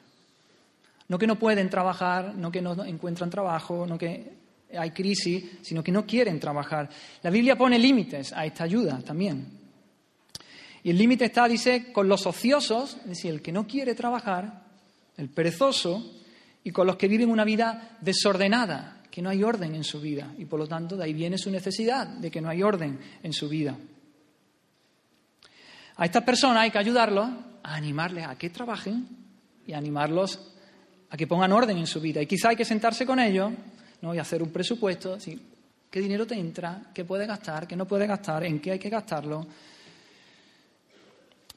No que no pueden trabajar, no que no encuentran trabajo, no que hay crisis, sino que no quieren trabajar. La Biblia pone límites a esta ayuda también. Y el límite está, dice, con los ociosos, es decir, el que no quiere trabajar, el perezoso, y con los que viven una vida desordenada, que no hay orden en su vida. Y por lo tanto, de ahí viene su necesidad de que no hay orden en su vida. A estas personas hay que ayudarlos a animarles a que trabajen y animarlos a que pongan orden en su vida. Y quizá hay que sentarse con ellos ¿no? y hacer un presupuesto, qué dinero te entra, qué puedes gastar, qué no puedes gastar, en qué hay que gastarlo.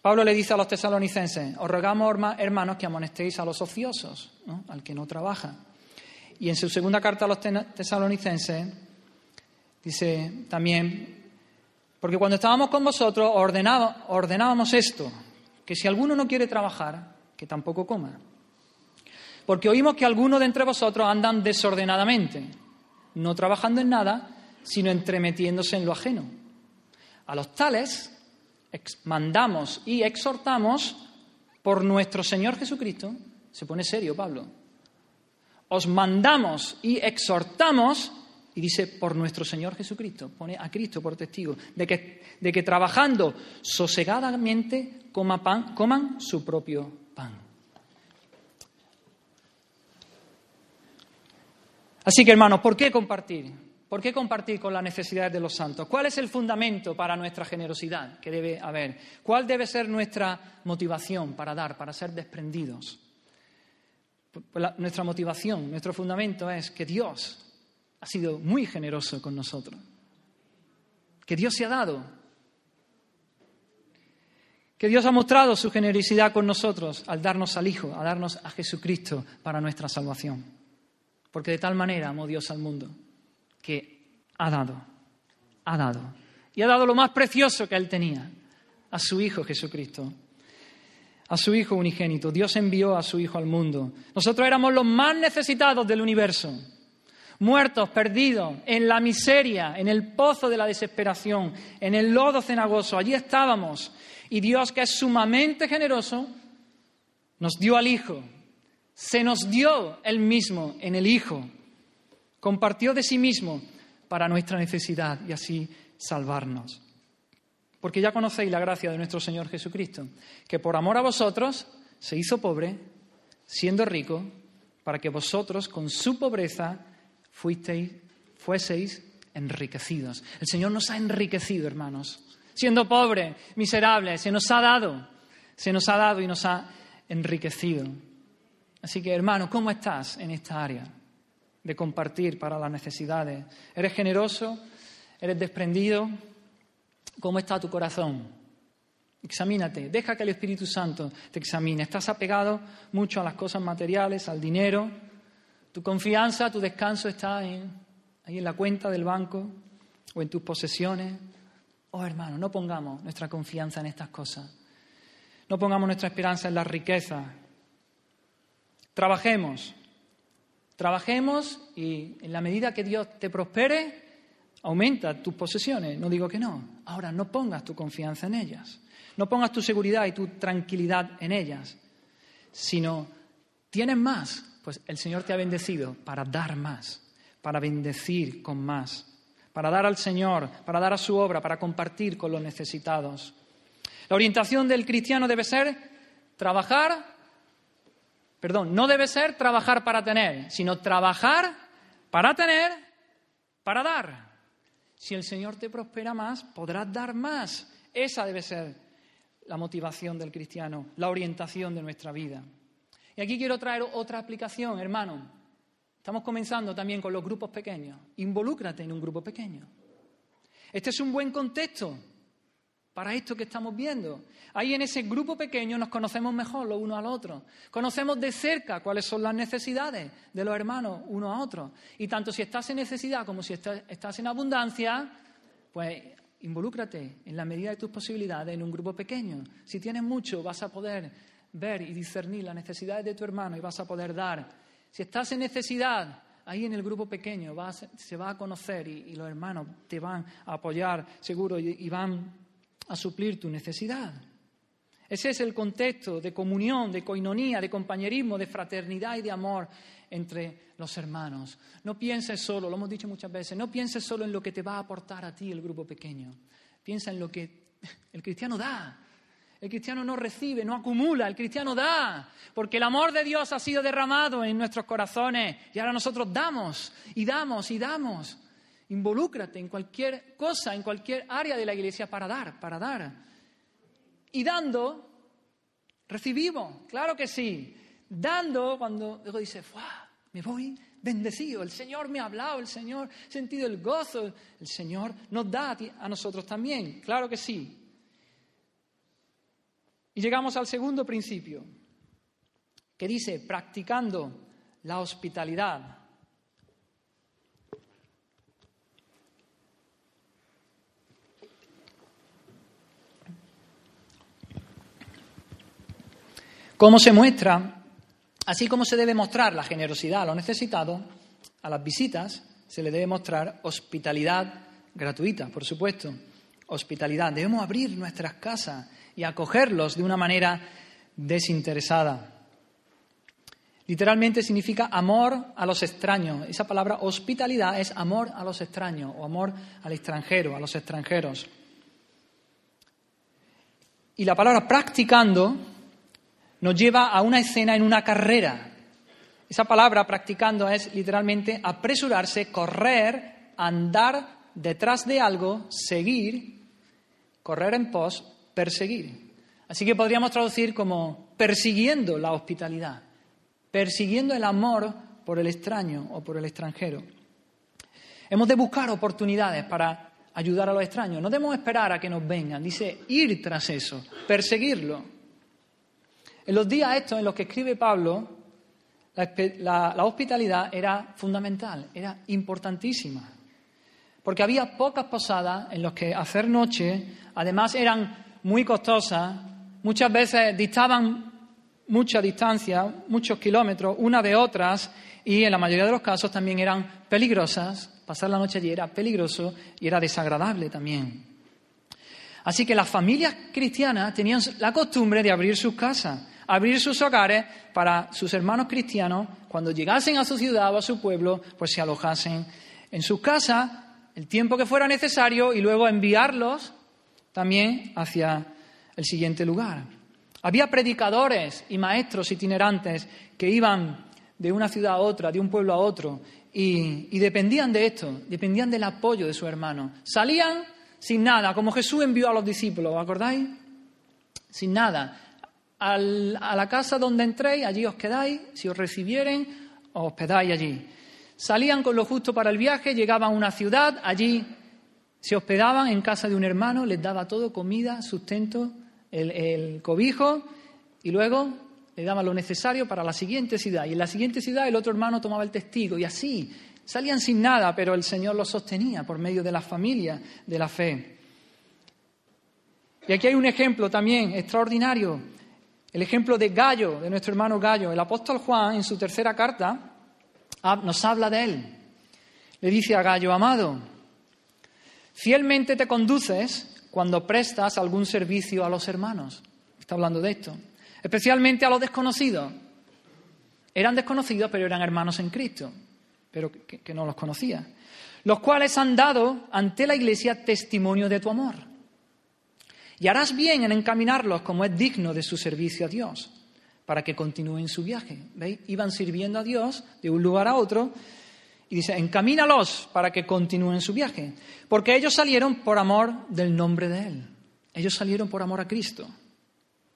Pablo le dice a los tesalonicenses, os rogamos, hermanos, que amonestéis a los ociosos, al que no trabaja. Y en su segunda carta a los tesalonicenses dice también, porque cuando estábamos con vosotros ordenábamos esto, que si alguno no quiere trabajar, que tampoco coma. Porque oímos que algunos de entre vosotros andan desordenadamente, no trabajando en nada, sino entremetiéndose en lo ajeno. A los tales mandamos y exhortamos por nuestro Señor Jesucristo, se pone serio Pablo, os mandamos y exhortamos y dice, por nuestro Señor Jesucristo, pone a Cristo por testigo, de que, de que trabajando sosegadamente coma pan, coman su propio pan. Así que, hermanos, ¿por qué compartir? ¿Por qué compartir con las necesidades de los santos? ¿Cuál es el fundamento para nuestra generosidad que debe haber? ¿Cuál debe ser nuestra motivación para dar, para ser desprendidos? Pues nuestra motivación, nuestro fundamento es que Dios ha sido muy generoso con nosotros, que Dios se ha dado, que Dios ha mostrado su generosidad con nosotros al darnos al Hijo, a darnos a Jesucristo para nuestra salvación. Porque de tal manera amó Dios al mundo que ha dado, ha dado. Y ha dado lo más precioso que Él tenía, a su Hijo Jesucristo, a su Hijo unigénito. Dios envió a su Hijo al mundo. Nosotros éramos los más necesitados del universo muertos, perdidos, en la miseria, en el pozo de la desesperación, en el lodo cenagoso. Allí estábamos. Y Dios, que es sumamente generoso, nos dio al Hijo. Se nos dio Él mismo en el Hijo. Compartió de sí mismo para nuestra necesidad y así salvarnos. Porque ya conocéis la gracia de nuestro Señor Jesucristo, que por amor a vosotros se hizo pobre, siendo rico, para que vosotros con su pobreza fuisteis, fueseis enriquecidos. El Señor nos ha enriquecido, hermanos. Siendo pobre, miserable, se nos ha dado, se nos ha dado y nos ha enriquecido. Así que, hermano, ¿cómo estás en esta área de compartir para las necesidades? ¿Eres generoso? ¿Eres desprendido? ¿Cómo está tu corazón? Examínate, deja que el Espíritu Santo te examine. ¿Estás apegado mucho a las cosas materiales, al dinero? Tu confianza, tu descanso está ahí en la cuenta del banco o en tus posesiones. Oh, hermano, no pongamos nuestra confianza en estas cosas. No pongamos nuestra esperanza en la riqueza. Trabajemos. Trabajemos y en la medida que Dios te prospere, aumenta tus posesiones. No digo que no. Ahora, no pongas tu confianza en ellas. No pongas tu seguridad y tu tranquilidad en ellas. Sino, tienes más pues el Señor te ha bendecido para dar más, para bendecir con más, para dar al Señor, para dar a su obra, para compartir con los necesitados. La orientación del cristiano debe ser trabajar, perdón, no debe ser trabajar para tener, sino trabajar para tener, para dar. Si el Señor te prospera más, podrás dar más. Esa debe ser la motivación del cristiano, la orientación de nuestra vida. Y aquí quiero traer otra aplicación, hermano. Estamos comenzando también con los grupos pequeños. Involúcrate en un grupo pequeño. Este es un buen contexto para esto que estamos viendo. Ahí en ese grupo pequeño nos conocemos mejor los unos a los otros. Conocemos de cerca cuáles son las necesidades de los hermanos unos a otros. Y tanto si estás en necesidad como si estás en abundancia, pues involúcrate en la medida de tus posibilidades en un grupo pequeño. Si tienes mucho, vas a poder ver y discernir las necesidades de tu hermano y vas a poder dar. Si estás en necesidad, ahí en el grupo pequeño se va a conocer y, los hermanos te van a apoyar seguro y, van a suplir tu necesidad. Ese es el contexto de comunión, de coinonía, de compañerismo, de fraternidad y de amor entre los hermanos. No pienses solo, lo hemos dicho muchas veces, no pienses solo en lo que te va a aportar a ti el grupo pequeño. Piensa en lo que el cristiano da, el cristiano no recibe, no acumula, el cristiano da, porque el amor de Dios ha sido derramado en nuestros corazones y ahora nosotros damos y damos y damos. Involúcrate en cualquier cosa, en cualquier área de la iglesia para dar, para dar. Y dando, recibimos, claro que sí. Dando, cuando luego dice, me voy bendecido, el Señor me ha hablado, el Señor ha sentido el gozo, el Señor nos da a nosotros también, claro que sí. Y llegamos al segundo principio, que dice, practicando la hospitalidad. ¿Cómo se muestra? Así como se debe mostrar la generosidad a los necesitados, a las visitas se le debe mostrar hospitalidad gratuita, por supuesto. Hospitalidad. Debemos abrir nuestras casas y acogerlos de una manera desinteresada. Literalmente significa amor a los extraños. Esa palabra hospitalidad es amor a los extraños o amor al extranjero, a los extranjeros. Y la palabra practicando nos lleva a una escena en una carrera. Esa palabra practicando es literalmente apresurarse, correr, andar detrás de algo, seguir, correr en pos, perseguir. Así que podríamos traducir como persiguiendo la hospitalidad, persiguiendo el amor por el extraño o por el extranjero. Hemos de buscar oportunidades para ayudar a los extraños. No debemos esperar a que nos vengan. Dice ir tras eso, perseguirlo. En los días estos en los que escribe Pablo, la, hospitalidad era fundamental, era importantísima. Porque había pocas posadas en las que hacer noche, además eran muy costosas, muchas veces distaban mucha distancia, muchos kilómetros, una de otras, y en la mayoría de los casos también eran peligrosas. Pasar la noche allí era peligroso y era desagradable también. Así que las familias cristianas tenían la costumbre de abrir sus casas, abrir sus hogares para sus hermanos cristianos, cuando llegasen a su ciudad o a su pueblo, pues se alojasen en sus casas el tiempo que fuera necesario y luego enviarlos también hacia el siguiente lugar. Había predicadores y maestros itinerantes que iban de una ciudad a otra, de un pueblo a otro, y, dependían de esto, dependían del apoyo de su hermano. Salían sin nada, como Jesús envió a los discípulos, ¿acordáis? Sin nada. A la casa donde entréis, allí os quedáis, si os recibieren, os hospedáis allí. Salían con lo justo para el viaje, llegaban a una ciudad, allí se hospedaban en casa de un hermano, les daba todo, comida, sustento, el, cobijo, y luego le daban lo necesario para la siguiente ciudad. Y en la siguiente ciudad el otro hermano tomaba el testigo, y así salían sin nada, pero el Señor los sostenía por medio de la familia de la fe. Y aquí hay un ejemplo también extraordinario, el ejemplo de Gallo, de nuestro hermano Gallo. El apóstol Juan, en su tercera carta, nos habla de él. Le dice a Gallo, amado, fielmente te conduces cuando prestas algún servicio a los hermanos. Está hablando de esto. Especialmente a los desconocidos. Eran desconocidos, pero eran hermanos en Cristo, pero que, no los conocía. Los cuales han dado ante la Iglesia testimonio de tu amor. Y harás bien en encaminarlos como es digno de su servicio a Dios para que continúen su viaje. ¿Veis? Iban sirviendo a Dios de un lugar a otro y dice, encamínalos para que continúen su viaje. Porque ellos salieron por amor del nombre de Él. Ellos salieron por amor a Cristo,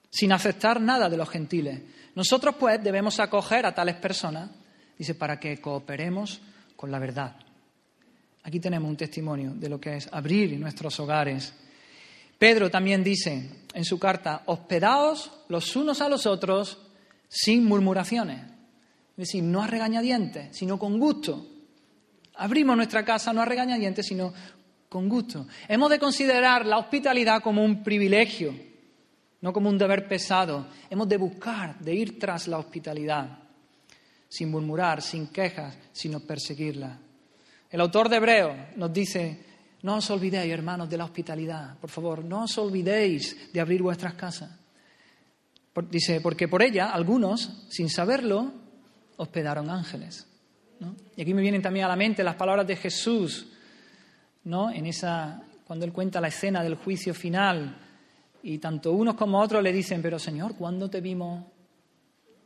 sin aceptar nada de los gentiles. Nosotros pues debemos acoger a tales personas, dice, para que cooperemos con la verdad. Aquí tenemos un testimonio de lo que es abrir nuestros hogares Pedro también dice en su carta, hospedaos los unos a los otros sin murmuraciones. Es decir, no a regañadientes, sino con gusto. Abrimos nuestra casa no a regañadientes, sino con gusto. Hemos de considerar la hospitalidad como un privilegio, no como un deber pesado. Hemos de buscar, de ir tras la hospitalidad, sin murmurar, sin quejas, sino perseguirla. El autor de Hebreo nos dice, no os olvidéis, hermanos, de la hospitalidad. Por favor, no os olvidéis de abrir vuestras casas. dice, porque por ella algunos, sin saberlo, hospedaron ángeles. Y aquí me vienen también a la mente las palabras de Jesús, ¿no? En esa, cuando él cuenta la escena del juicio final, y tanto unos como otros le dicen, pero Señor, ¿cuándo te vimos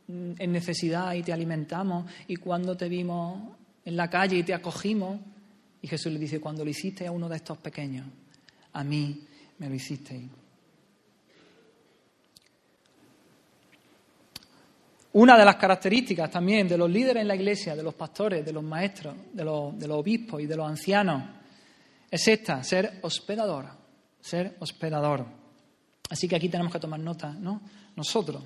en necesidad y te alimentamos? ¿Y cuándo te vimos en la calle y te acogimos? Y Jesús le dice, cuando lo hiciste a uno de estos pequeños, a mí me lo hicisteis. Una de las características también de los líderes en la iglesia, de los pastores, de los maestros, de los, de los obispos y de los ancianos, es esta, ser hospedador, ser hospedador. Así que aquí tenemos que tomar nota, ¿no? Nosotros.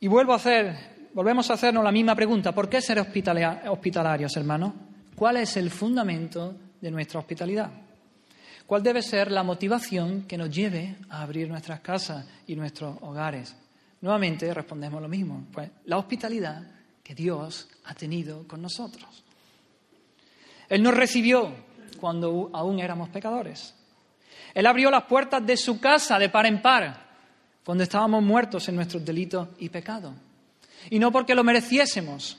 Y vuelvo a hacer volvemos a hacernos la misma pregunta. ¿Por qué ser hospitalarios, hermanos? ¿Cuál es el fundamento de nuestra hospitalidad? ¿Cuál debe ser la motivación que nos lleve a abrir nuestras casas y nuestros hogares? Nuevamente respondemos lo mismo, pues la hospitalidad que Dios ha tenido con nosotros. Él nos recibió cuando aún éramos pecadores. Él abrió las puertas de su casa de par en par cuando estábamos muertos en nuestros delitos y pecados. Y no porque lo mereciésemos,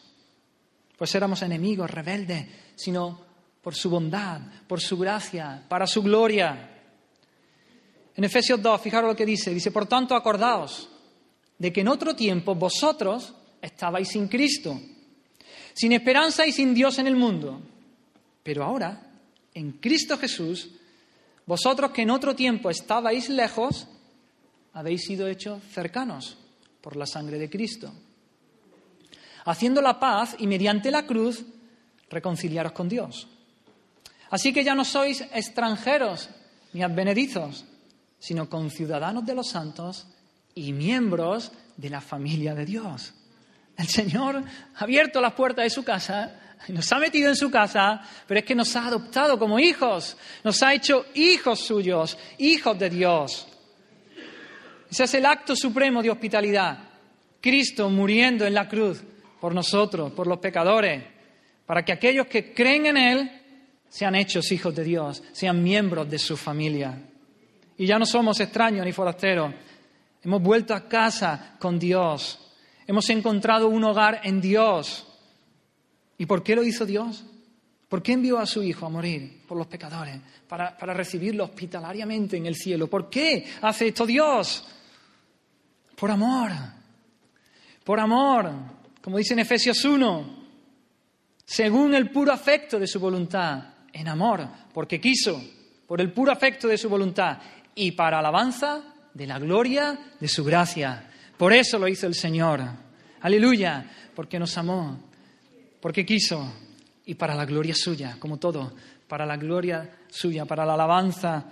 pues éramos enemigos, rebeldes, sino por su bondad, por su gracia, para su gloria. En Efesios 2, fijaros lo que dice, dice, por tanto acordaos de que en otro tiempo vosotros estabais sin Cristo, sin esperanza y sin Dios en el mundo. Pero ahora, en Cristo Jesús, vosotros que en otro tiempo estabais lejos, habéis sido hechos cercanos por la sangre de Cristo, haciendo la paz y mediante la cruz reconciliaros con Dios. Así que ya no sois extranjeros ni advenedizos, sino conciudadanos de los santos y miembros de la familia de Dios. El Señor ha abierto las puertas de su casa nos ha metido en su casa, pero es que nos ha adoptado como hijos, nos ha hecho hijos suyos, hijos de Dios. Ese es el acto supremo de hospitalidad. Cristo muriendo en la cruz por nosotros, por los pecadores, para que aquellos que creen en Él sean hechos hijos de Dios, sean miembros de su familia. Y ya no somos extraños ni forasteros. Hemos vuelto a casa con Dios. Hemos encontrado un hogar en Dios. ¿Y por qué lo hizo Dios? ¿Por qué envió a su Hijo a morir por los pecadores? Para, para recibirlo hospitalariamente en el cielo. ¿Por qué hace esto Dios? Por amor. Por amor. Como dice en Efesios 1. Según el puro afecto de su voluntad. En amor. Porque quiso. Por el puro afecto de su voluntad y para alabanza de la gloria de su gracia. Por eso lo hizo el Señor. Aleluya, porque nos amó, porque quiso y para la gloria suya, como todo, para la gloria suya, para la alabanza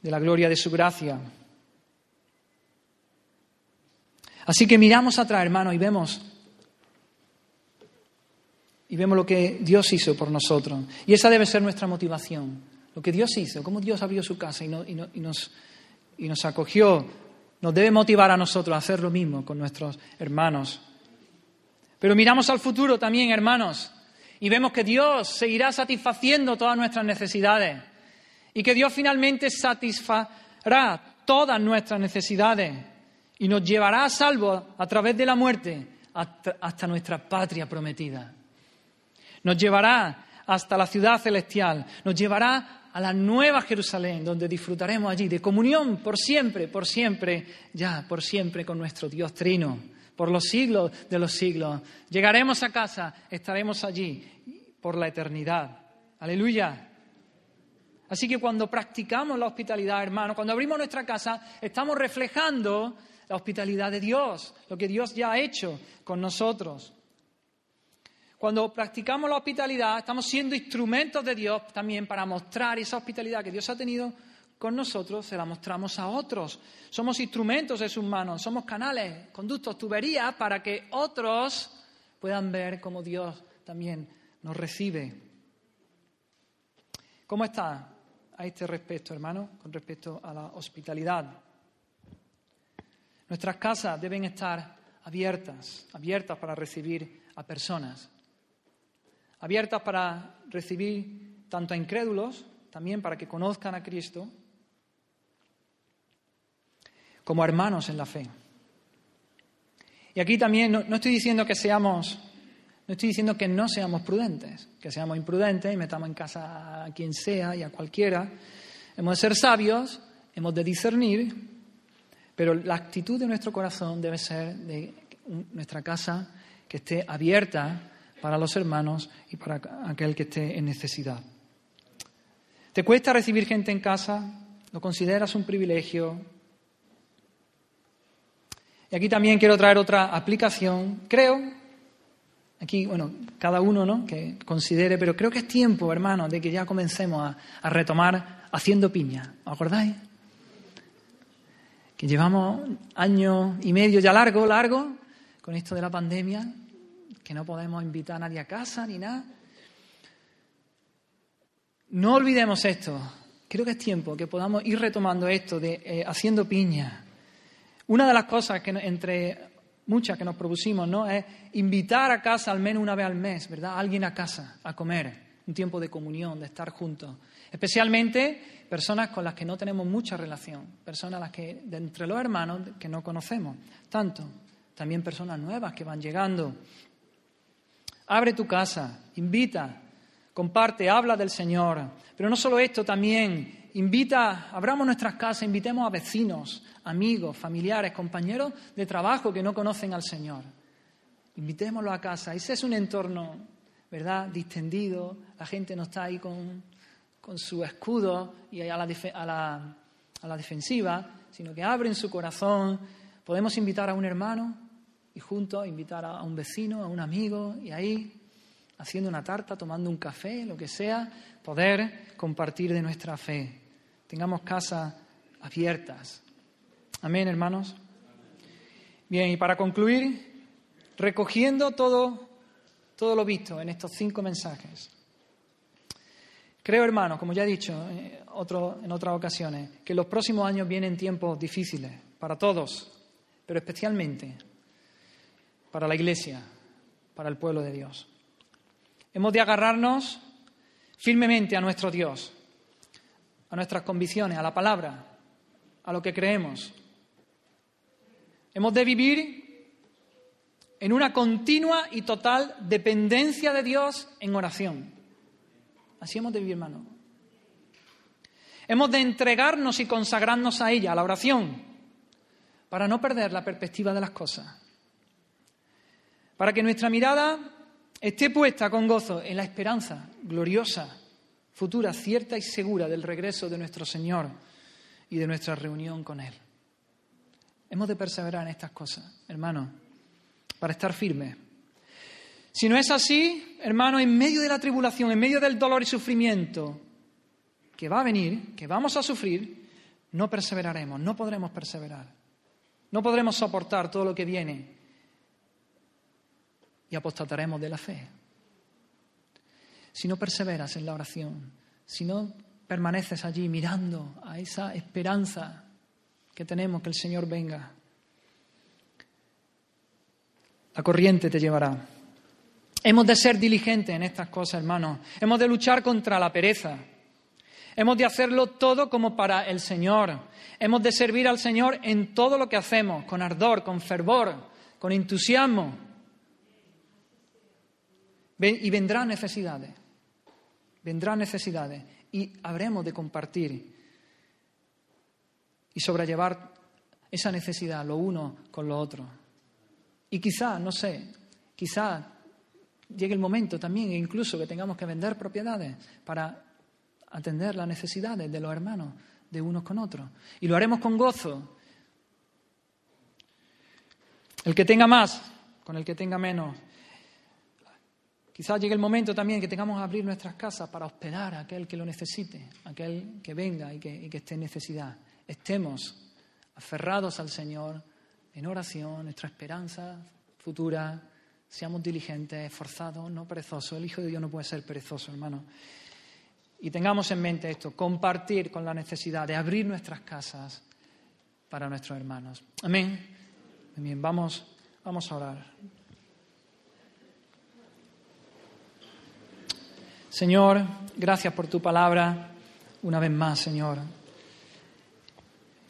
de la gloria de su gracia. Así que miramos atrás, hermanos, y vemos y vemos lo que Dios hizo por nosotros. Y esa debe ser nuestra motivación lo que Dios hizo, cómo Dios abrió su casa y, nos, y nos acogió, nos debe motivar a nosotros a hacer lo mismo con nuestros hermanos. Pero miramos al futuro también, hermanos, y vemos que Dios seguirá satisfaciendo todas nuestras necesidades y que Dios finalmente satisfará todas nuestras necesidades y nos llevará a salvo a través de la muerte hasta nuestra patria prometida. Nos llevará hasta la ciudad celestial, nos llevará a la nueva Jerusalén, donde disfrutaremos allí de comunión por siempre, por siempre, ya, por siempre con nuestro Dios Trino, por los siglos de los siglos. Llegaremos a casa, estaremos allí por la eternidad. Aleluya. Así que cuando practicamos la hospitalidad, hermano, cuando abrimos nuestra casa, estamos reflejando la hospitalidad de Dios, lo que Dios ya ha hecho con nosotros. Cuando practicamos la hospitalidad, estamos siendo instrumentos de Dios también para mostrar esa hospitalidad que Dios ha tenido con nosotros, se la mostramos a otros. Somos instrumentos de sus manos, somos canales, conductos, tuberías para que otros puedan ver cómo Dios también nos recibe. ¿Cómo está a este respecto, hermano, con respecto a la hospitalidad? Nuestras casas deben estar abiertas, abiertas para recibir a personas abiertas para recibir tanto a incrédulos, también para que conozcan a Cristo, como hermanos en la fe. Y aquí también no, estoy diciendo que seamos, no estoy diciendo que no seamos prudentes, que seamos imprudentes y metamos en casa a quien sea y a cualquiera. Hemos de ser sabios, hemos de discernir, pero la actitud de nuestro corazón debe ser de nuestra casa que esté abierta para los hermanos y para aquel que esté en necesidad. ¿Te cuesta recibir gente en casa? ¿Lo consideras un privilegio? Y aquí también quiero traer otra aplicación. Creo, aquí, bueno, cada uno, ¿no? Que considere, pero creo que es tiempo, hermanos, de que ya comencemos a, retomar haciendo piña. ¿Os acordáis? Que llevamos años y medio ya largo, largo, con esto de la pandemia, que no podemos invitar a nadie a casa ni nada. No olvidemos esto. Creo que es tiempo que podamos ir retomando esto de eh, haciendo piña. Una de las cosas que entre muchas que nos propusimos, ¿no? Es invitar a casa al menos una vez al mes, ¿verdad? Alguien a casa a comer, un tiempo de comunión, de estar juntos. Especialmente personas con las que no tenemos mucha relación, personas las que de entre los hermanos que no conocemos tanto, también personas nuevas que van llegando. Abre tu casa, invita, comparte, habla del Señor. Pero no solo esto, también invita, abramos nuestras casas, invitemos a vecinos, amigos, familiares, compañeros de trabajo que no conocen al Señor. Invitémoslo a casa. Ese es un entorno, ¿verdad?, distendido. La gente no está ahí con, con su escudo y a la, a, la, a la defensiva, sino que abren su corazón. Podemos invitar a un hermano y juntos invitar a un vecino, a un amigo, y ahí, haciendo una tarta, tomando un café, lo que sea, poder compartir de nuestra fe. Tengamos casas abiertas. Amén, hermanos. Bien, y para concluir, recogiendo todo, todo lo visto en estos cinco mensajes. Creo, hermanos, como ya he dicho eh, en otras ocasiones, que los próximos años vienen tiempos difíciles para todos, pero especialmente para la Iglesia, para el pueblo de Dios. Hemos de agarrarnos firmemente a nuestro Dios, a nuestras convicciones, a la palabra, a lo que creemos. Hemos de vivir en una continua y total dependencia de Dios en oración. Así hemos de vivir, hermano. Hemos de entregarnos y consagrarnos a ella, a la oración, para no perder la perspectiva de las cosas. Para que nuestra mirada esté puesta con gozo en la esperanza gloriosa, futura, cierta y segura del regreso de nuestro Señor y de nuestra reunión con Él. Hemos de perseverar en estas cosas, hermano, para estar firmes. Si no es así, hermano, en medio de la tribulación, en medio del dolor y sufrimiento que va a venir, que vamos a sufrir, no perseveraremos, no podremos perseverar. No podremos soportar todo lo que viene y apostataremos de la fe. Si no perseveras en la oración, si no permaneces allí mirando a esa esperanza que tenemos que el Señor venga, la corriente te llevará. Hemos de ser diligentes en estas cosas, hermanos. Hemos de luchar contra la pereza. Hemos de hacerlo todo como para el Señor. Hemos de servir al Señor en todo lo que hacemos, con ardor, con fervor, con entusiasmo. Y vendrán necesidades. Vendrán necesidades y habremos de compartir y sobrellevar esa necesidad lo uno con lo otro. Y quizá, no sé, quizá llegue el momento también incluso que tengamos que vender propiedades para atender las necesidades de los hermanos de unos con otros. Y lo haremos con gozo. El que tenga más, con el que tenga menos, Quizás llegue el momento también que tengamos que abrir nuestras casas para hospedar a aquel que lo necesite, aquel que venga y que, esté en necesidad. Estemos aferrados al Señor en oración, nuestra esperanza futura, seamos diligentes, esforzados, no perezosos. El Hijo de Dios no puede ser perezoso, hermano. Y tengamos en mente esto, compartir con la necesidad de abrir nuestras casas para nuestros hermanos. Amén. Bien, vamos, vamos a orar. Señor, gracias por tu palabra una vez más, Señor.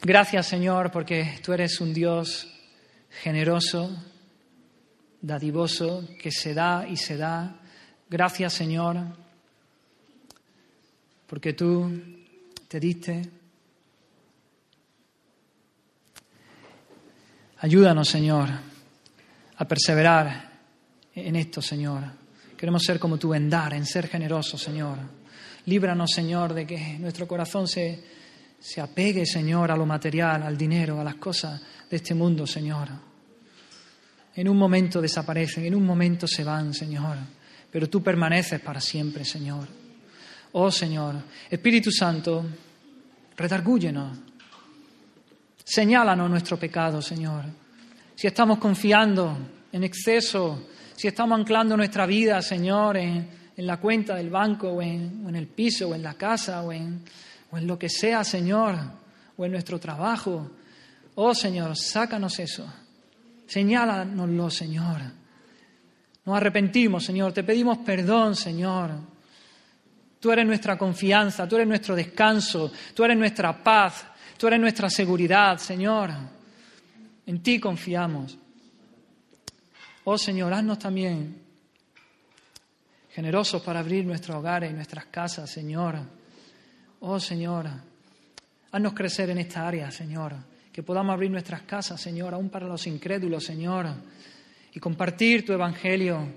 Gracias, Señor, porque tú eres un Dios generoso, dadivoso, que se da y se da. Gracias, Señor, porque tú te diste. Ayúdanos, Señor, a perseverar en esto, Señor. Queremos ser como tú en dar, en ser generosos, Señor. Líbranos, Señor, de que nuestro corazón se, se apegue, Señor, a lo material, al dinero, a las cosas de este mundo, Señor. En un momento desaparecen, en un momento se van, Señor, pero tú permaneces para siempre, Señor. Oh, Señor, Espíritu Santo, redargúyenos, señálanos nuestro pecado, Señor. Si estamos confiando en exceso si estamos anclando nuestra vida, Señor, en, la cuenta del banco o en, el piso o en la casa o en, o en lo que sea, Señor, o en nuestro trabajo. Oh Señor, sácanos eso. Señálanoslo, Señor. Nos arrepentimos, Señor. Te pedimos perdón, Señor. Tú eres nuestra confianza, tú eres nuestro descanso, tú eres nuestra paz, tú eres nuestra seguridad, Señor. En ti confiamos. Oh Señor, haznos también generosos para abrir nuestros hogares y nuestras casas, Señor. Oh Señor, haznos crecer en esta área, Señor. Que podamos abrir nuestras casas, Señor, aún para los incrédulos, Señor. y compartir tu evangelio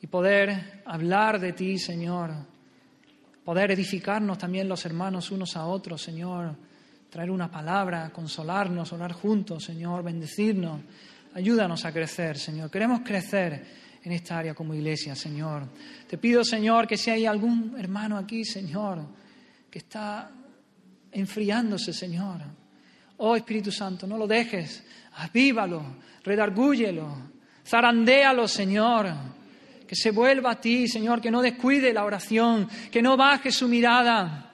y poder hablar de ti, Señor. Poder edificarnos también los hermanos unos a otros, Señor. Traer una palabra, consolarnos, orar juntos, Señor, bendecirnos. Ayúdanos a crecer, Señor. Queremos crecer en esta área como iglesia, Señor. Te pido, Señor, que si hay algún hermano aquí, Señor, que está enfriándose, Señor. Oh Espíritu Santo, no lo dejes, avívalo, redargúyelo, zarandéalo, Señor. Que se vuelva a ti, Señor, que no descuide la oración, que no baje su mirada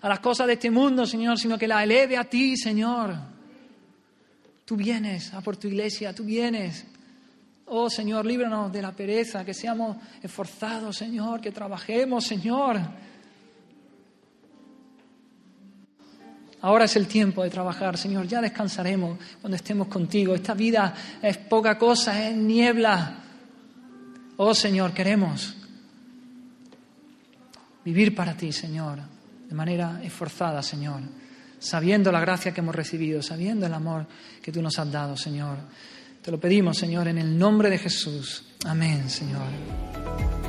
a las cosas de este mundo, Señor, sino que la eleve a ti, Señor. Tú vienes a por tu iglesia, tú vienes. Oh Señor, líbranos de la pereza, que seamos esforzados, Señor, que trabajemos, Señor. Ahora es el tiempo de trabajar, Señor. Ya descansaremos cuando estemos contigo. Esta vida es poca cosa, es niebla. Oh Señor, queremos vivir para ti, Señor, de manera esforzada, Señor, sabiendo la gracia que hemos recibido, sabiendo el amor que tú nos has dado, Señor. Te lo pedimos, Señor, en el nombre de Jesús. Amén, Señor.